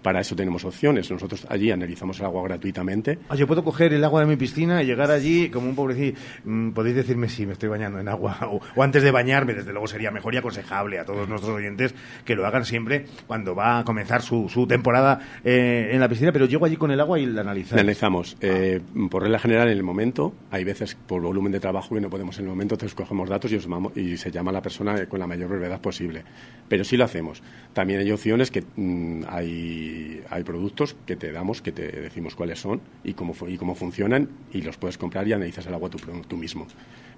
Speaker 62: Para eso tenemos opciones. Nosotros allí analizamos el agua gratuitamente.
Speaker 2: Ah, yo puedo coger el agua de mi piscina y llegar allí como un pobrecito. Mm, Podéis decirme si me estoy bañando en agua o, o antes de bañarme, desde luego sería mejor y aconsejable a todos nuestros oyentes que lo hagan siempre cuando va a comenzar su, su temporada eh, en la piscina. Pero llego allí con el agua y la analizáis.
Speaker 62: Analizamos. Eh, por regla general, en el momento, hay veces por volumen de trabajo que no podemos en el momento, entonces cogemos datos y, os llamamos- y se llama a la persona con la mayor brevedad posible. Pero sí lo hacemos. También hay opciones que mm, hay, hay productos que te damos, que te decimos cuáles son y cómo, y cómo funcionan y los puedes comprar y analizas el agua tú, mismo.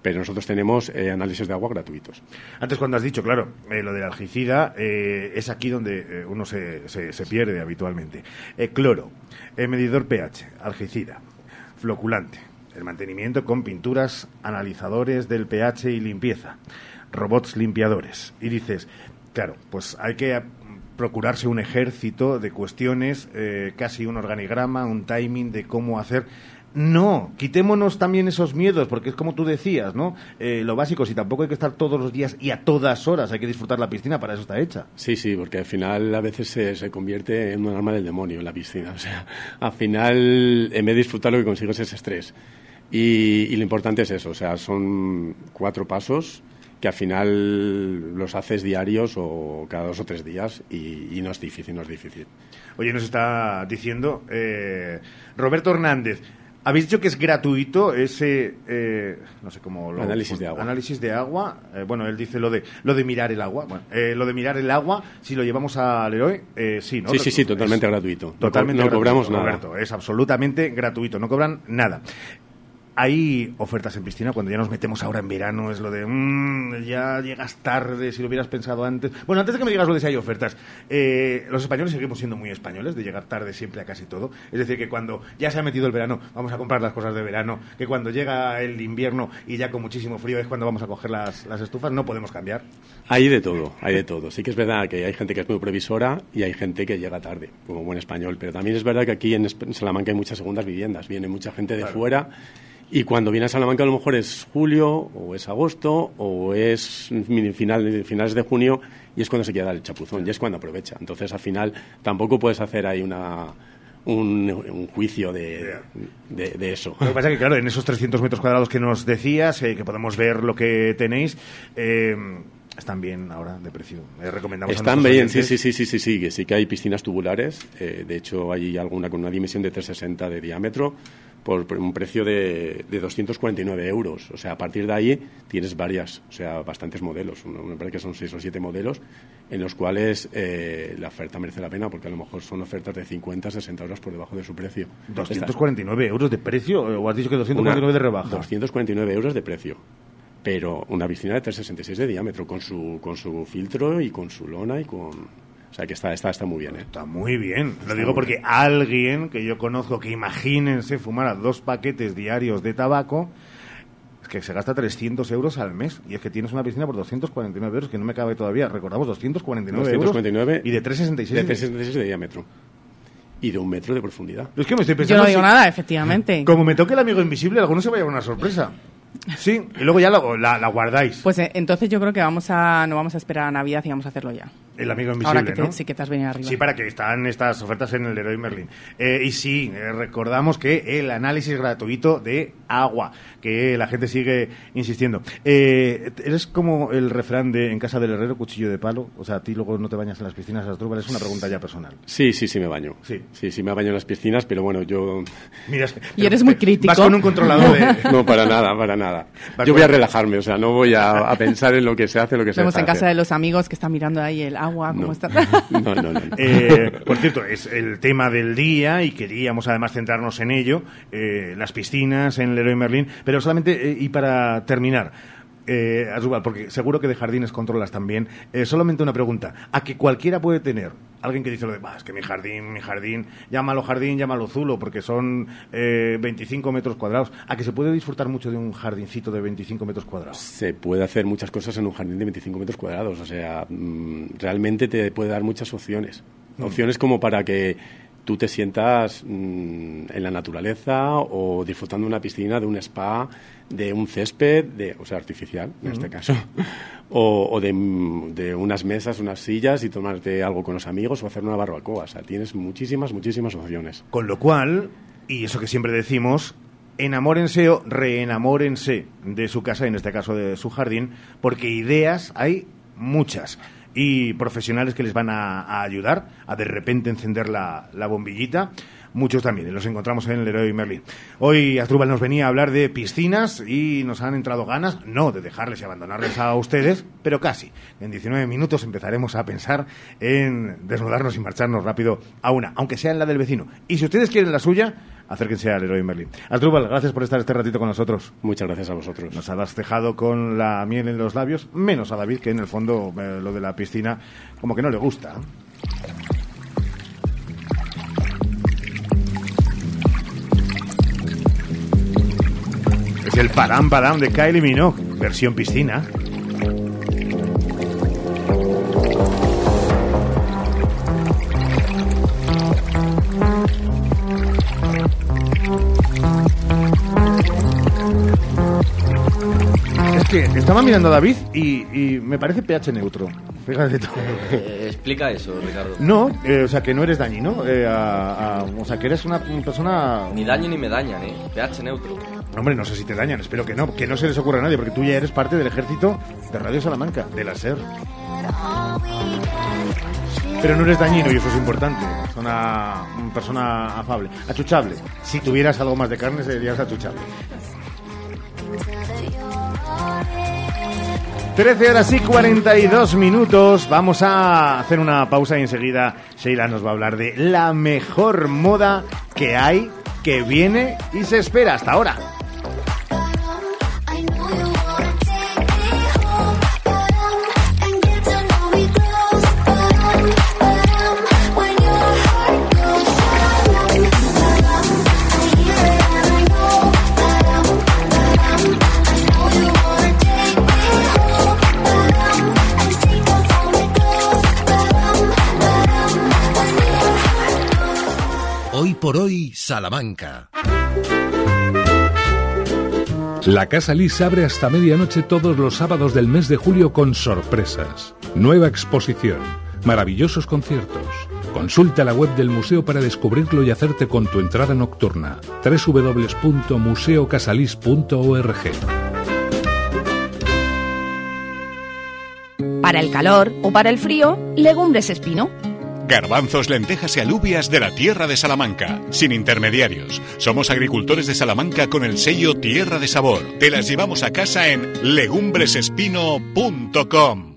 Speaker 62: Pero nosotros tenemos eh, análisis de agua gratuitos.
Speaker 2: Antes cuando has dicho, claro, eh, lo del algicida eh, es aquí donde uno se, se- se pierde habitualmente. Cloro, medidor pH, algicida, floculante, el mantenimiento con pinturas, analizadores del pH y limpieza, robots limpiadores. Y dices, claro, pues hay que procurarse un ejército de cuestiones, eh, casi un organigrama, un timing de cómo hacer. No, quitémonos también esos miedos, porque es como tú decías, ¿no? Eh, lo básico, si tampoco hay que estar todos los días y a todas horas, hay que disfrutar la piscina, para eso está hecha.
Speaker 62: Sí, sí, porque al final a veces se, se convierte en un arma del demonio en la piscina. O sea, al final, en vez de disfrutar, lo que consigues es estrés. Y, y lo importante es eso, o sea, son cuatro pasos que al final los haces diarios o cada dos o tres días y, y no es difícil, no es difícil.
Speaker 2: Oye, nos está diciendo eh, Roberto Hernández. Habéis dicho que es gratuito ese, eh, no sé cómo lo...
Speaker 62: Análisis de agua.
Speaker 2: Análisis de agua. Eh, bueno, él dice lo de lo de mirar el agua. Bueno, eh, lo de mirar el agua, si lo llevamos al Leroy, eh, sí, ¿no?
Speaker 62: Sí, sí, sí,
Speaker 2: Es
Speaker 62: totalmente gratuito. No co-
Speaker 2: Totalmente
Speaker 62: no cobramos
Speaker 2: gratuito,
Speaker 62: nada.
Speaker 2: Roberto, es absolutamente gratuito, no cobran nada. Hay ofertas en piscina cuando ya nos metemos ahora en verano, es lo de "Mm, ya llegas tarde, si lo hubieras pensado antes. Bueno, antes de que me digas lo de si hay ofertas, eh, los españoles seguimos siendo muy españoles, de llegar tarde siempre a casi todo. Es decir, que cuando ya se ha metido el verano, vamos a comprar las cosas de verano, que cuando llega el invierno y ya con muchísimo frío es cuando vamos a coger las, las estufas, no podemos cambiar.
Speaker 62: Hay de todo, hay de todo. Sí que es verdad que hay gente que es muy previsora y hay gente que llega tarde, como buen español. Pero también es verdad que aquí en Salamanca hay muchas segundas viviendas. Viene mucha gente de
Speaker 2: Claro.
Speaker 62: fuera y cuando viene a Salamanca a lo mejor es julio o es agosto o es final, finales de junio y es cuando se queda el chapuzón y es cuando aprovecha. Entonces al final tampoco puedes hacer ahí una, un, un juicio de, de, de eso.
Speaker 2: Lo que pasa es que, claro, en esos 300 metros cuadrados que nos decías, eh, que podemos ver lo que tenéis, eh, están bien ahora de precio. Eh, recomendamos
Speaker 62: Están bien, sí, sí, sí, sí, sí, sí, que sí que hay piscinas tubulares. eh, de hecho, hay alguna con una dimensión de 360 de diámetro por, un precio de, de 249 euros. O sea, a partir de ahí tienes varias, o sea, bastantes modelos. Me parece que son seis o siete modelos en los cuales eh, la oferta merece la pena porque a lo mejor son ofertas de 50, 60 euros por debajo de su precio.
Speaker 2: 249 euros de precio, o has dicho que 249 de rebaja.
Speaker 62: 249 euros de precio. Pero una piscina de 366 de diámetro, con su, con su filtro y con su lona y con... O sea que está, está, está muy bien, ¿eh?
Speaker 2: Está muy bien. Lo
Speaker 62: Está
Speaker 2: digo porque
Speaker 62: bien.
Speaker 2: alguien que yo conozco que imagínense fumara dos paquetes diarios de tabaco, es que se gasta 300 euros al mes. Y es que tienes una piscina por 249 euros, que no me cabe todavía. Recordamos, 249,
Speaker 62: 249
Speaker 2: euros. Y de 366.
Speaker 62: de 366 de diámetro. Y de un metro de profundidad.
Speaker 2: Es que me estoy
Speaker 3: Yo
Speaker 2: pensando.
Speaker 3: no digo
Speaker 2: si-
Speaker 3: nada, efectivamente.
Speaker 2: Como me toque el amigo invisible, alguno se va a llevar una sorpresa. Sí, y luego ya lo- la, la guardáis.
Speaker 3: Pues eh, entonces yo creo que vamos a no vamos a esperar a Navidad y vamos a hacerlo ya.
Speaker 2: El amigo invisible,
Speaker 3: Ahora que te-
Speaker 2: ¿no?
Speaker 3: sí que te has venido arriba.
Speaker 2: Sí, para que están estas ofertas en el Leroy Merlin. Eh, y sí, eh, recordamos que el análisis gratuito de agua, que la gente sigue insistiendo. Eh, ¿Eres como el refrán de en casa del herrero, cuchillo de palo? O sea, a ti luego no te bañas en las piscinas, Asdrúbal, es una pregunta ya personal.
Speaker 62: Sí, sí, sí me baño.
Speaker 2: Sí.
Speaker 62: Sí, sí me baño en las piscinas, pero bueno, yo...
Speaker 2: Mira,
Speaker 3: Y eres muy crítico.
Speaker 2: Vas con un controlador de...
Speaker 62: No, para nada, para nada. Yo voy a relajarme, o sea, no voy a, a pensar en lo que se hace, lo que se
Speaker 3: Vemos
Speaker 62: deja
Speaker 3: en casa de los amigos que están mirando ahí el agua, cómo
Speaker 62: No.
Speaker 3: está.
Speaker 62: No, no, no. no.
Speaker 2: Eh, por cierto, es el tema del día y queríamos además centrarnos en ello, eh, las piscinas en Leroy Merlin, pero solamente, eh, y para terminar, eh, Asdrúbal, porque seguro que de jardines controlas también, eh, solamente una pregunta, a que cualquiera puede tener, alguien que dice lo de, "Bah, es que mi jardín, mi jardín, llámalo jardín, llámalo zulo, porque son eh, 25 metros cuadrados, a que se puede disfrutar mucho de un jardincito de 25 metros cuadrados.
Speaker 62: Se puede hacer muchas cosas en un jardín de 25 metros cuadrados, o sea, mm, realmente te puede dar muchas opciones.
Speaker 2: Mm.
Speaker 62: Opciones como para que tú te sientas mm, en la naturaleza o disfrutando de una piscina, de un spa, de un césped, de, o sea, artificial en este caso, o, o de, mm, de unas mesas, unas sillas y tomarte algo con los amigos o hacer una barbacoa. O sea, tienes muchísimas, muchísimas opciones.
Speaker 2: Con lo cual, y eso que siempre decimos, enamórense o reenamórense de su casa, en este caso de su jardín, porque ideas hay muchas. Y profesionales que les van a, ayudar a de repente encender la bombillita. Muchos también, los encontramos en el Leroy Merlin. Hoy Asdrúbal nos venía a hablar de piscinas y nos han entrado ganas, no de dejarles y abandonarles a ustedes, pero casi. En 19 minutos empezaremos a pensar en desnudarnos y marcharnos rápido a una, aunque sea en la del vecino. Y si ustedes quieren la suya, acérquense al Leroy Merlin. Asdrúbal, gracias por estar este ratito con nosotros.
Speaker 62: Muchas gracias a vosotros.
Speaker 2: Nos has dejado con la miel en los labios, menos a David, que en el fondo eh, lo de la piscina como que no le gusta. El Padam Padam de Kylie Minogue, versión piscina. Es que estaba mirando a David y, y me parece pH neutro. Fíjate tú.
Speaker 32: Eh, explica eso, Ricardo.
Speaker 2: No, eh, o sea, que no eres dañino. eh, a- a- o sea, que eres una persona...
Speaker 32: Ni daño ni me dañan, ¿eh? pH neutro.
Speaker 2: Hombre, no sé si te dañan, espero que no. Que no se les ocurra a nadie, porque tú ya eres parte del ejército de Radio Salamanca, de la SER. Pero no eres dañino y eso es importante. Es una, una persona afable. Achuchable. Si tuvieras algo más de carne, serías achuchable. 13 horas y 42 minutos. Vamos a hacer una pausa y enseguida Sheila nos va a hablar de la mejor moda que hay, que viene y se espera hasta ahora.
Speaker 1: Por hoy, Salamanca.
Speaker 63: La Casa Lis abre hasta medianoche todos los sábados del mes de julio con sorpresas. Nueva exposición, maravillosos conciertos. Consulta la web del museo para descubrirlo y hacerte con tu entrada nocturna. www.museocasalis.org
Speaker 64: Para el calor o para el frío, legumbres espino.
Speaker 59: Garbanzos, lentejas y alubias de la tierra de Salamanca, sin intermediarios. Somos agricultores de Salamanca con el sello Tierra de Sabor. Te las llevamos a casa en legumbresespino.com.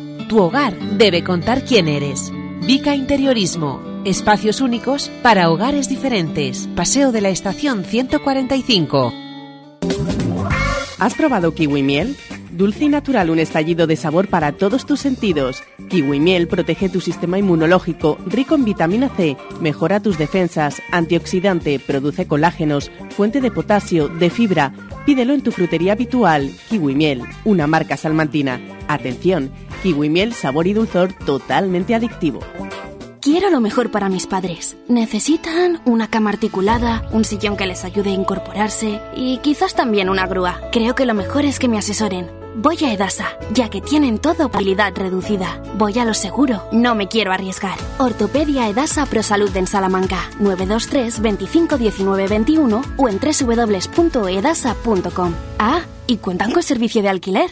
Speaker 65: tu hogar debe contar quién eres. Vica Interiorismo. Espacios únicos para hogares diferentes. Paseo de la Estación 145.
Speaker 3: ¿Has probado kiwi miel? Dulce y natural, un estallido de sabor para todos tus sentidos. Kiwi miel protege tu sistema inmunológico, rico en vitamina C, mejora tus defensas, antioxidante, produce colágenos, fuente de potasio, de fibra. Pídelo en tu frutería habitual. Kiwi miel, una marca salmantina. Atención, kiwi miel, sabor y dulzor totalmente adictivo.
Speaker 66: Quiero lo mejor para mis padres. Necesitan una cama articulada, un sillón que les ayude a incorporarse y quizás también una grúa. Creo que lo mejor es que me asesoren. Voy a Edasa, ya que tienen todo habilidad reducida. Voy a lo seguro, no me quiero arriesgar. Ortopedia Edasa Prosalud en Salamanca, 923 25 19 21 o en www.edasa.com. Ah, y cuentan con servicio de alquiler.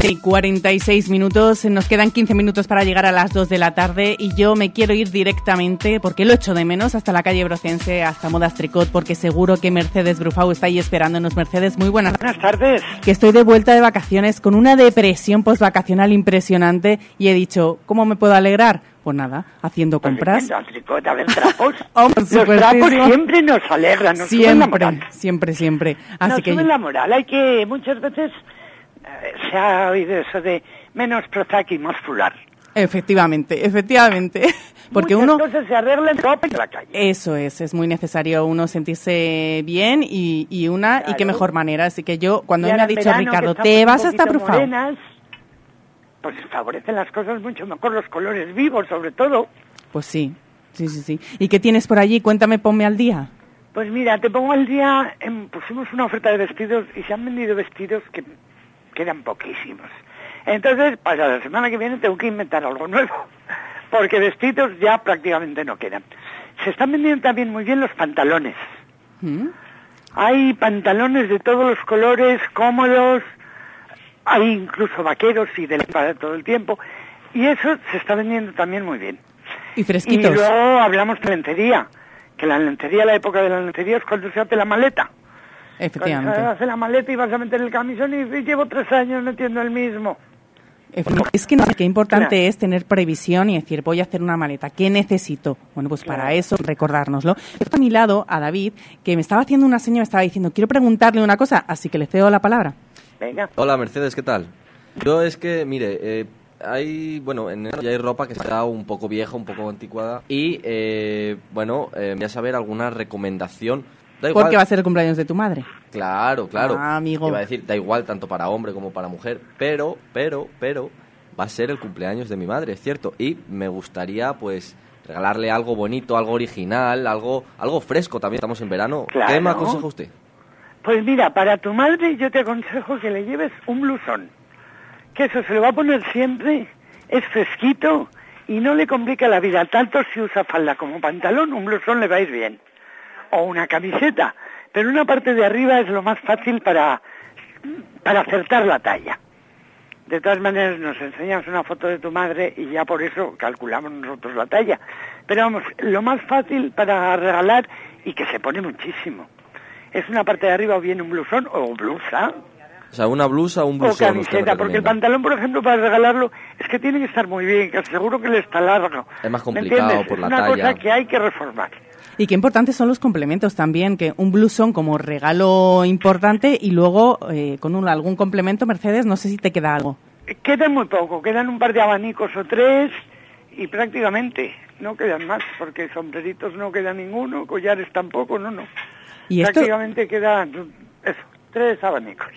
Speaker 3: Sí, 46 minutos, nos quedan 15 minutos para llegar a las 2 de la tarde y yo me quiero ir directamente, porque lo echo de menos, hasta la calle Brocense, hasta Modas Tricot, porque seguro que Mercedes Brufau está ahí esperándonos. Mercedes, muy buenas.
Speaker 67: Buenas tardes.
Speaker 3: Que estoy de vuelta de vacaciones con una depresión postvacacional impresionante y he dicho, ¿cómo me puedo alegrar? Pues nada, haciendo compras.
Speaker 67: Pues tricot, a ver, trapos.
Speaker 3: Hombre,
Speaker 67: Los trapos siempre nos alegran, nos suben la
Speaker 3: siempre,
Speaker 67: moral.
Speaker 3: siempre, siempre. Así
Speaker 67: nos
Speaker 3: que
Speaker 67: suben la moral. Hay que, muchas veces se ha oído eso de menos Prozac y más fular.
Speaker 3: efectivamente, efectivamente, porque
Speaker 67: Muchas
Speaker 3: uno
Speaker 67: cosas se arreglan en la calle.
Speaker 3: Eso es, es muy necesario uno sentirse bien y, y una, y qué mejor manera. Así que yo, cuando me ha
Speaker 67: en
Speaker 3: dicho, Ricardo, te vas hasta
Speaker 67: morenas, Pues favorecen las cosas mucho mejor, los colores vivos sobre todo.
Speaker 3: Pues sí, sí, sí, sí. ¿Y qué tienes por allí? Cuéntame, ponme al día.
Speaker 67: Pues mira, te pongo al día, em, pusimos una oferta de vestidos y se han vendido vestidos que quedan poquísimos. Entonces, para la semana que viene tengo que inventar algo nuevo, porque vestidos ya prácticamente no quedan. Se están vendiendo también muy bien los pantalones.
Speaker 3: ¿Mm?
Speaker 67: Hay pantalones de todos los colores, cómodos, hay incluso vaqueros y de para todo el tiempo, y eso se está vendiendo también muy bien.
Speaker 3: Y fresquitos.
Speaker 67: Y luego hablamos de lencería, que la lencería, la época de la lencería es cuando se hace la maleta.
Speaker 3: Efectivamente.
Speaker 67: Hace la maleta y vas a meter el camisón y, y llevo tres años metiendo el mismo.
Speaker 3: Es que no sé qué importante
Speaker 67: Claro.
Speaker 3: es tener previsión y decir, voy a hacer una maleta. ¿Qué necesito? Bueno, pues para eso, recordárnoslo. Tengo a mi lado a David, que me estaba haciendo una seña, me estaba diciendo, quiero preguntarle una cosa, así que le cedo la palabra.
Speaker 67: Venga.
Speaker 32: Hola Mercedes, ¿qué tal? Yo es que, mire, eh, hay, bueno, en enero ya hay ropa que está un poco vieja, un poco anticuada y, eh, bueno, eh, voy a saber alguna recomendación. Da igual.
Speaker 3: Porque va a ser el cumpleaños de tu madre.
Speaker 32: Claro, claro.
Speaker 3: Ah, amigo.
Speaker 32: Iba a decir, da igual tanto para hombre como para mujer, pero, pero, pero, va a ser el cumpleaños de mi madre, es cierto. Y me gustaría, pues, regalarle algo bonito, algo original, algo, algo fresco también. Estamos en verano. ¿Qué
Speaker 67: Claro.
Speaker 32: me aconseja usted?
Speaker 67: Pues mira, para tu madre yo te aconsejo que le lleves un blusón. Que eso se lo va a poner siempre, es fresquito y no le complica la vida. Tanto si usa falda como pantalón, un blusón le va a ir bien. O una camiseta. Pero una parte de arriba es lo más fácil para, para acertar la talla. De todas maneras, nos enseñas una foto de tu madre y ya por eso calculamos nosotros la talla. Pero vamos, lo más fácil para regalar y que se pone muchísimo. Es una parte de arriba o bien un blusón o blusa
Speaker 32: O sea, una blusa o un
Speaker 67: o
Speaker 32: blusón. me
Speaker 67: camiseta, porque el pantalón, por ejemplo, para regalarlo es que tiene que estar muy bien, que seguro que le está largo.
Speaker 32: Es más
Speaker 67: ¿Me
Speaker 32: complicado por la
Speaker 67: es una
Speaker 32: talla.
Speaker 67: cosa que hay que reformar.
Speaker 3: Y qué importantes son los complementos también, que un blusón como regalo importante y luego eh, con un, algún complemento, Mercedes, no sé si te queda algo.
Speaker 67: Quedan muy poco, quedan un par de abanicos o tres y prácticamente no quedan más, porque sombreritos no queda ninguno, collares tampoco, no, no.
Speaker 3: Y esto,
Speaker 67: Prácticamente quedan, eso, tres abanicos.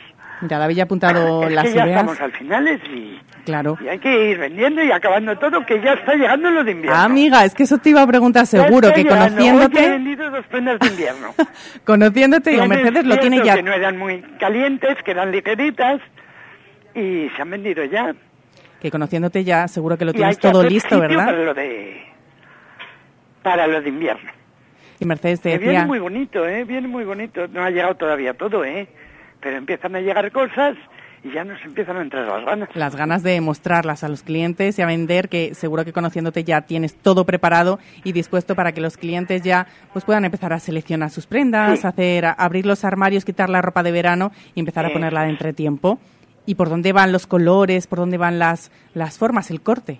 Speaker 3: Mira, David ya ha apuntado
Speaker 67: Es
Speaker 3: las
Speaker 67: que ya
Speaker 3: ideas.
Speaker 67: estamos al finales y,
Speaker 3: Claro.
Speaker 67: y hay que ir vendiendo y acabando todo, que ya está llegando lo de invierno.
Speaker 3: Ah, amiga, es que eso te iba a preguntar seguro, que
Speaker 67: llegando. Hoy he
Speaker 3: conociéndote,
Speaker 67: vendido dos prendas de invierno.
Speaker 3: conociéndote, digo, Mercedes lo tiene ya.
Speaker 67: que no eran muy calientes, que eran ligeritas y se han vendido ya.
Speaker 3: Que conociéndote ya, seguro que lo
Speaker 67: y
Speaker 3: tienes
Speaker 67: que
Speaker 3: todo listo, ¿verdad?
Speaker 67: Para lo de, para lo de invierno.
Speaker 3: Y Mercedes te
Speaker 67: Que viene
Speaker 3: decía,
Speaker 67: muy bonito, ¿eh? Viene muy bonito. No ha llegado todavía todo, ¿eh? Pero empiezan a llegar cosas y ya nos empiezan a entrar las ganas.
Speaker 3: las ganas de mostrarlas a los clientes y a vender, que seguro que conociéndote ya tienes todo preparado y dispuesto para que los clientes ya pues puedan empezar a seleccionar sus prendas,
Speaker 67: Sí.
Speaker 3: hacer abrir los armarios, quitar la ropa de verano y empezar a
Speaker 67: Eso
Speaker 3: ponerla de entretiempo. ¿Y por dónde van los colores, por dónde van las, las formas, el corte?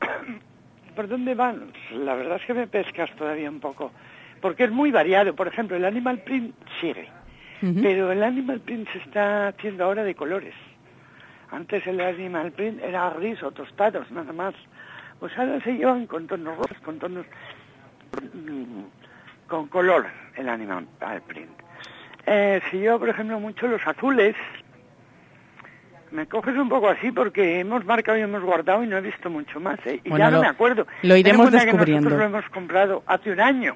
Speaker 67: ¿Por dónde van? La verdad es que me pescas todavía un poco. Porque es muy variado. Por ejemplo, el animal print sigue. Pero el animal print se está haciendo ahora de colores. Antes el animal print era gris o tostados, nada más. Pues ahora se llevan con tonos rojos, con tonos... mm, con color el animal print. Eh, se lleva, por ejemplo, mucho los azules. Me coges un poco así porque hemos marcado y hemos guardado y no he visto mucho más. ¿eh? Y
Speaker 3: Bueno,
Speaker 67: ya no
Speaker 3: lo-
Speaker 67: me acuerdo.
Speaker 3: lo iremos
Speaker 67: que
Speaker 3: descubriendo.
Speaker 67: nosotros lo hemos comprado hace un año.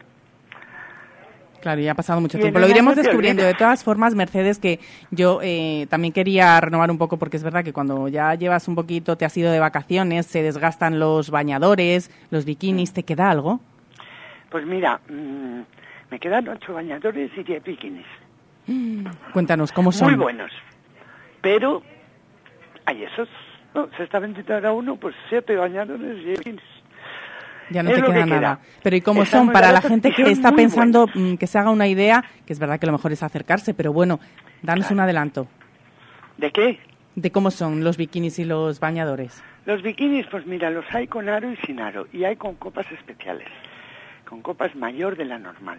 Speaker 3: Claro, ya ha pasado mucho tiempo. Lo iremos descubriendo. De todas formas, Mercedes, que yo eh, también quería renovar un poco, porque es verdad que cuando ya llevas un poquito, te has ido de vacaciones, se desgastan los bañadores, los bikinis, ¿te queda algo?
Speaker 67: Pues mira, mm, me quedan ocho bañadores y diez bikinis.
Speaker 3: Cuéntanos, ¿cómo son?
Speaker 67: Muy buenos. Pero hay esos. No, se está vendiendo ahora uno, pues siete bañadores y diez bikinis.
Speaker 3: Ya no
Speaker 67: Es
Speaker 3: te queda
Speaker 67: que
Speaker 3: nada.
Speaker 67: queda.
Speaker 3: Pero ¿y cómo
Speaker 67: Están
Speaker 3: son? Para la gente que está pensando mm, que se haga una idea, que es verdad que lo mejor es acercarse, pero bueno, danos un adelanto.
Speaker 67: ¿De qué?
Speaker 3: De cómo son los bikinis y los bañadores.
Speaker 67: Los bikinis, pues mira, los hay con aro y sin aro. Y hay con copas especiales. Con copas mayor de la normal.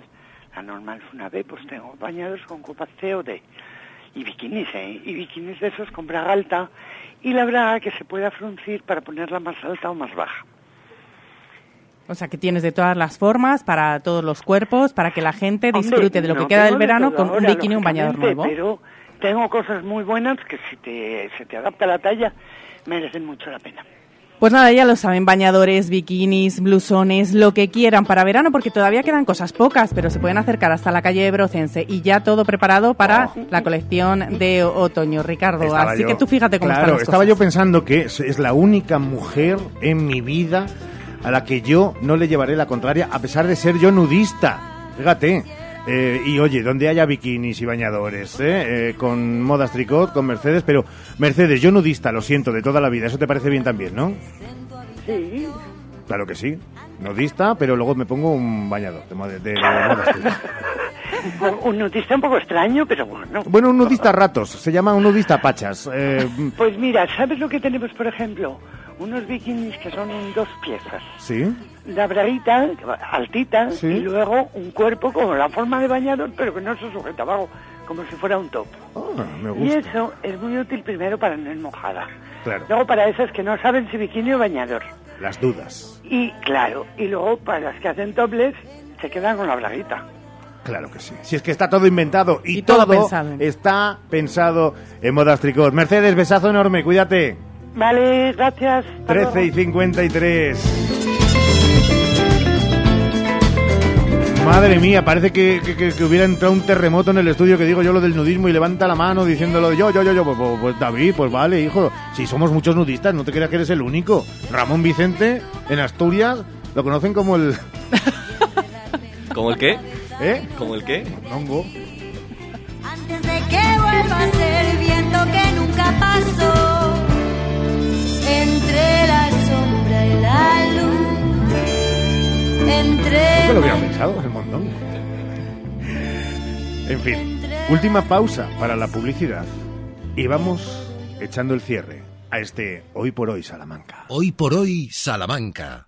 Speaker 67: La normal es una B, pues tengo bañados con copas C o D. Y bikinis, ¿eh? Y bikinis de esos con braga alta. Y la braga que se pueda fruncir para ponerla más alta o más baja.
Speaker 3: O sea, que tienes de todas las formas, para todos los cuerpos, para que la gente
Speaker 67: Hombre,
Speaker 3: disfrute de lo
Speaker 67: no
Speaker 3: que queda del
Speaker 67: de
Speaker 3: verano
Speaker 67: todo
Speaker 3: con un bikini y un bañador nuevo.
Speaker 67: Pero tengo cosas muy buenas que si te, se te adapta la talla, merecen mucho la pena.
Speaker 3: Pues nada, ya lo saben, bañadores, bikinis, blusones, lo que quieran para verano, porque todavía quedan cosas pocas, pero se pueden acercar hasta la calle de Brocense y ya todo preparado para la colección de otoño, Ricardo.
Speaker 2: Estaba
Speaker 3: Así
Speaker 2: yo-
Speaker 3: que tú fíjate cómo
Speaker 2: claro,
Speaker 3: están las
Speaker 2: estaba
Speaker 3: cosas.
Speaker 2: yo pensando que es, es la única mujer en mi vida a la que yo no le llevaré la contraria, a pesar de ser yo nudista. Fíjate. Eh, y oye, donde haya bikinis y bañadores, ¿eh? Eh, con modas tricot, con Mercedes, pero Mercedes, yo nudista, lo siento, de toda la vida, eso te parece bien también, ¿no?
Speaker 67: Sí.
Speaker 2: Claro que sí, nudista, pero luego me pongo un bañador de, de- de modas tricot.
Speaker 67: Un- nudista un poco extraño, pero bueno.
Speaker 2: Bueno, un nudista a ratos, se llama un nudista pachas. Eh,
Speaker 67: Pues mira, ¿sabes lo que tenemos, por ejemplo? Unos bikinis que son en dos piezas.
Speaker 2: ¿Sí?
Speaker 67: La braguita, altita,
Speaker 2: Sí.
Speaker 67: y luego un cuerpo con la forma de bañador, pero que no se sujeta abajo, como si fuera un top.
Speaker 2: Ah, me
Speaker 67: Y
Speaker 2: gusta.
Speaker 67: eso es muy útil primero para no ir mojada.
Speaker 2: Claro,
Speaker 67: Luego para esas que no saben si bikini o bañador.
Speaker 2: las dudas.
Speaker 67: Y claro, y luego para las que hacen topless, se quedan con la braguita.
Speaker 2: Claro que sí. Si es que está todo inventado y,
Speaker 3: Y todo
Speaker 2: todo,
Speaker 3: pensado.
Speaker 2: está pensado en modas tricot. Mercedes, besazo enorme, cuídate.
Speaker 67: Vale, gracias. hasta
Speaker 2: 13 y
Speaker 67: luego.
Speaker 2: 53. Madre mía, parece que, que- que- hubiera entrado un terremoto en el estudio que digo yo lo del nudismo y levanta la mano diciéndolo yo, yo, yo, yo. Pues, pues, pues, David, pues vale, hijo. Si somos muchos nudistas, no te creas que eres el único. Ramón Vicente, en Asturias, lo conocen como el...
Speaker 32: ¿Como el qué?
Speaker 2: ¿Eh?
Speaker 32: ¿Como el qué?
Speaker 2: Hongo.
Speaker 68: Antes de que vuelva a ser viento que nunca pasó entre
Speaker 2: Nunca lo hubiera pensado, el montón. En fin, última pausa para la publicidad. Y vamos echando el cierre a este Hoy por Hoy Salamanca.
Speaker 1: Hoy por hoy, Salamanca.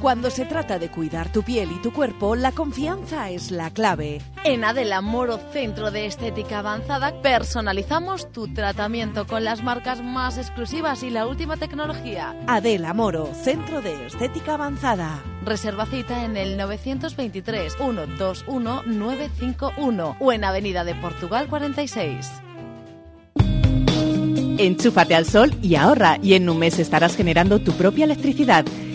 Speaker 69: Cuando se trata de cuidar tu piel y tu cuerpo, la confianza es la clave.
Speaker 70: En Adela Moro Centro de Estética Avanzada personalizamos tu tratamiento con las marcas más exclusivas y la última tecnología.
Speaker 69: Adela Moro, Centro de Estética Avanzada.
Speaker 70: Reserva cita en el 923 121 951 o en Avenida de Portugal 46.
Speaker 3: Enchúfate al sol y ahorra y en un mes estarás generando tu propia electricidad.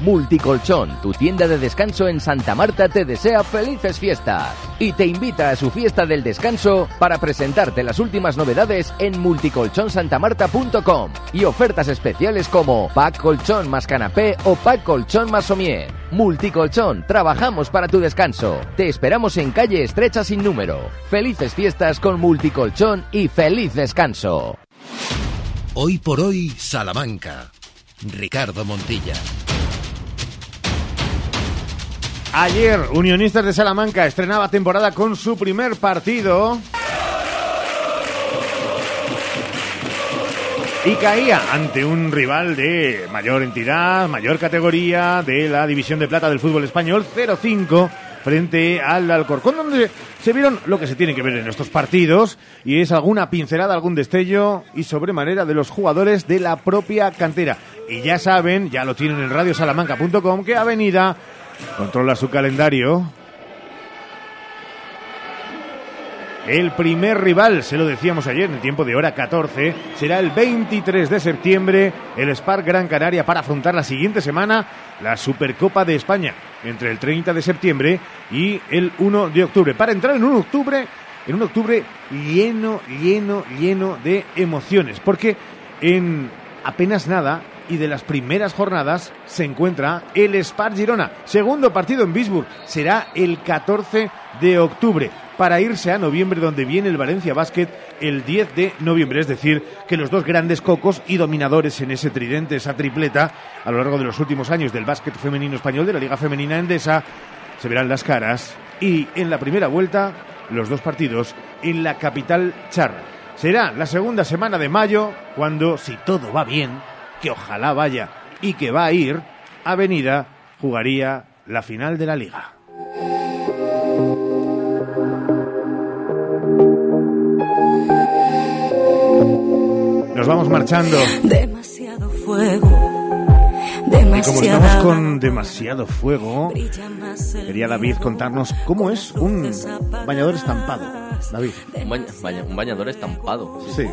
Speaker 56: Multicolchón, tu tienda de descanso en Santa Marta, te desea felices fiestas y te invita a su fiesta del descanso para presentarte las últimas novedades en multicolchonsantamarta.com y ofertas especiales como pack colchón más canapé o pack colchón más somier. Multicolchón, trabajamos para tu descanso. Te esperamos en calle estrecha sin número. Felices fiestas con Multicolchón y feliz descanso.
Speaker 1: Hoy por hoy, Salamanca. Ricardo Montilla.
Speaker 2: Ayer, Unionistas de Salamanca estrenaba temporada con su primer partido. Y caía ante un rival de mayor entidad, mayor categoría de la División de Plata del fútbol español, 0-5 frente al Alcorcón, donde se vieron lo que se tiene que ver en estos partidos, y es alguna pincelada, algún destello y sobremanera de los jugadores de la propia cantera. Y ya saben, ya lo tienen en radiosalamanca.com, que Avenida controla su calendario. El primer rival, se lo decíamos ayer, en el tiempo de hora 14, será el 23 de septiembre, el Spark Gran Canaria para afrontar la siguiente semana la Supercopa de España, entre el 30 de septiembre y el 1 de octubre. Para entrar en un octubre, en un octubre lleno, lleno, lleno de emociones, porque en apenas nada y de las primeras jornadas se encuentra el Spar Girona. Segundo partido en Bisburg será el 14 de octubre para irse a noviembre donde viene el Valencia Basket el 10 de noviembre. Es decir, que los dos grandes cocos y dominadores en ese tridente, esa tripleta, a lo largo de los últimos años del básquet femenino español, de la Liga Femenina Endesa, se verán las caras. Y en la primera vuelta, los dos partidos en la capital charra. Será la segunda semana de mayo cuando, si todo va bien, que ojalá vaya y que va a ir, Avenida jugaría la final de la liga. Nos vamos marchando.
Speaker 71: Demasiado fuego.
Speaker 2: Y como estamos con demasiado fuego, quería David contarnos cómo es un bañador estampado. David.
Speaker 32: Un, baña- baña- un bañador estampado.
Speaker 2: Sí.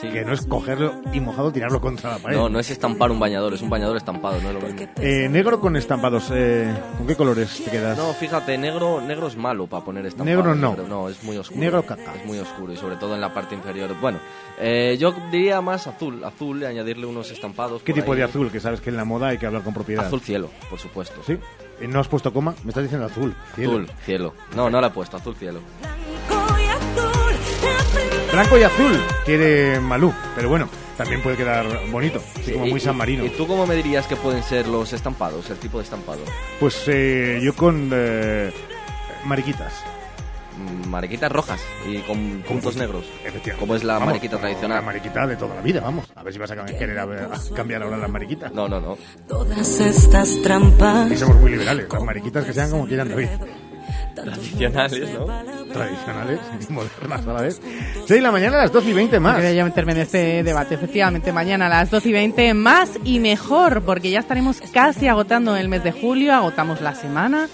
Speaker 2: Que no es cogerlo y mojado tirarlo contra la pared.
Speaker 32: No, no es estampar un bañador, es un bañador estampado, no es lo mismo.
Speaker 2: Eh, negro con estampados. eh, ¿Con qué colores te quedas?
Speaker 32: No, fíjate, negro, negro es malo para poner estampado.
Speaker 2: Negro no.
Speaker 32: No, es muy oscuro.
Speaker 2: Negro caca.
Speaker 32: Es muy oscuro y sobre todo en la parte inferior. Bueno, eh, yo diría más azul, azul, añadirle unos estampados.
Speaker 2: ¿Qué tipo
Speaker 32: ahí.
Speaker 2: de azul? Que sabes que en la moda hay que hablar con propiedad.
Speaker 32: Azul cielo, por supuesto.
Speaker 2: ¿Sí? Eh, ¿No has puesto coma? Me estás diciendo azul. cielo.
Speaker 32: Azul, cielo. No, no la he puesto, azul cielo.
Speaker 2: Blanco y azul quiere Malú, pero bueno, también puede quedar bonito, así como
Speaker 32: ¿Y-
Speaker 2: muy San Marino.
Speaker 32: ¿Y tú cómo me dirías que pueden ser los estampados, el tipo de estampado?
Speaker 2: Pues eh, yo con eh, mariquitas.
Speaker 32: Mm, Mariquitas rojas y con puntos negros.
Speaker 2: Efectivamente.
Speaker 32: Como es la
Speaker 2: Vamos,
Speaker 32: mariquita tradicional.
Speaker 2: La mariquita de toda la vida, vamos. A ver si vas a querer a ver- a cambiar ahora las mariquitas.
Speaker 32: No, no, no.
Speaker 71: Todas estas trampas.
Speaker 2: Y somos muy liberales. Las mariquitas que sean como quieran, David.
Speaker 32: Tradicionales, ¿no?
Speaker 2: Tradicionales y modernas a la vez. 6 de la mañana a las 12 y 20 más.
Speaker 3: Quería meterme en este debate. Efectivamente, mañana a las 12 y 20 más y mejor, porque ya estaremos casi agotando el mes de julio, agotamos la semana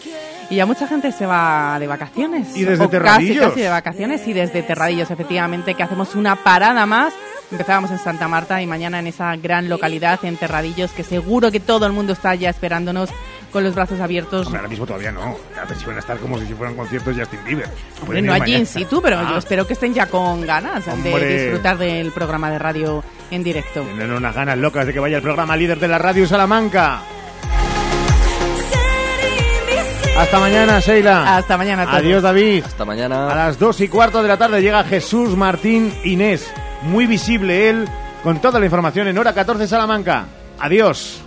Speaker 3: y ya mucha gente se va de vacaciones.
Speaker 2: Y desde
Speaker 3: O
Speaker 2: Terradillos.
Speaker 3: Casi, casi de vacaciones y desde Terradillos, efectivamente, que hacemos una parada más Empezábamos en Santa Marta y mañana en esa gran localidad, en Terradillos, que seguro que todo el mundo está ya esperándonos con los brazos abiertos.
Speaker 2: Hombre, ahora mismo todavía no. Antes iban a estar como si fueran conciertos de Justin Bieber.
Speaker 3: Hombre, no allí en situ, pero
Speaker 2: Ah,
Speaker 3: yo espero que estén ya con ganas de
Speaker 2: Hombre.
Speaker 3: disfrutar del programa de radio en directo.
Speaker 2: Tienen unas ganas locas de que vaya el programa líder de la radio Salamanca. Hasta mañana, Sheila.
Speaker 3: Hasta mañana a todos.
Speaker 2: Adiós, David.
Speaker 32: Hasta mañana.
Speaker 2: A las dos y cuarto de la tarde llega Jesús Martín Inés. Muy visible él, con toda la información en hora 14 Salamanca. Adiós.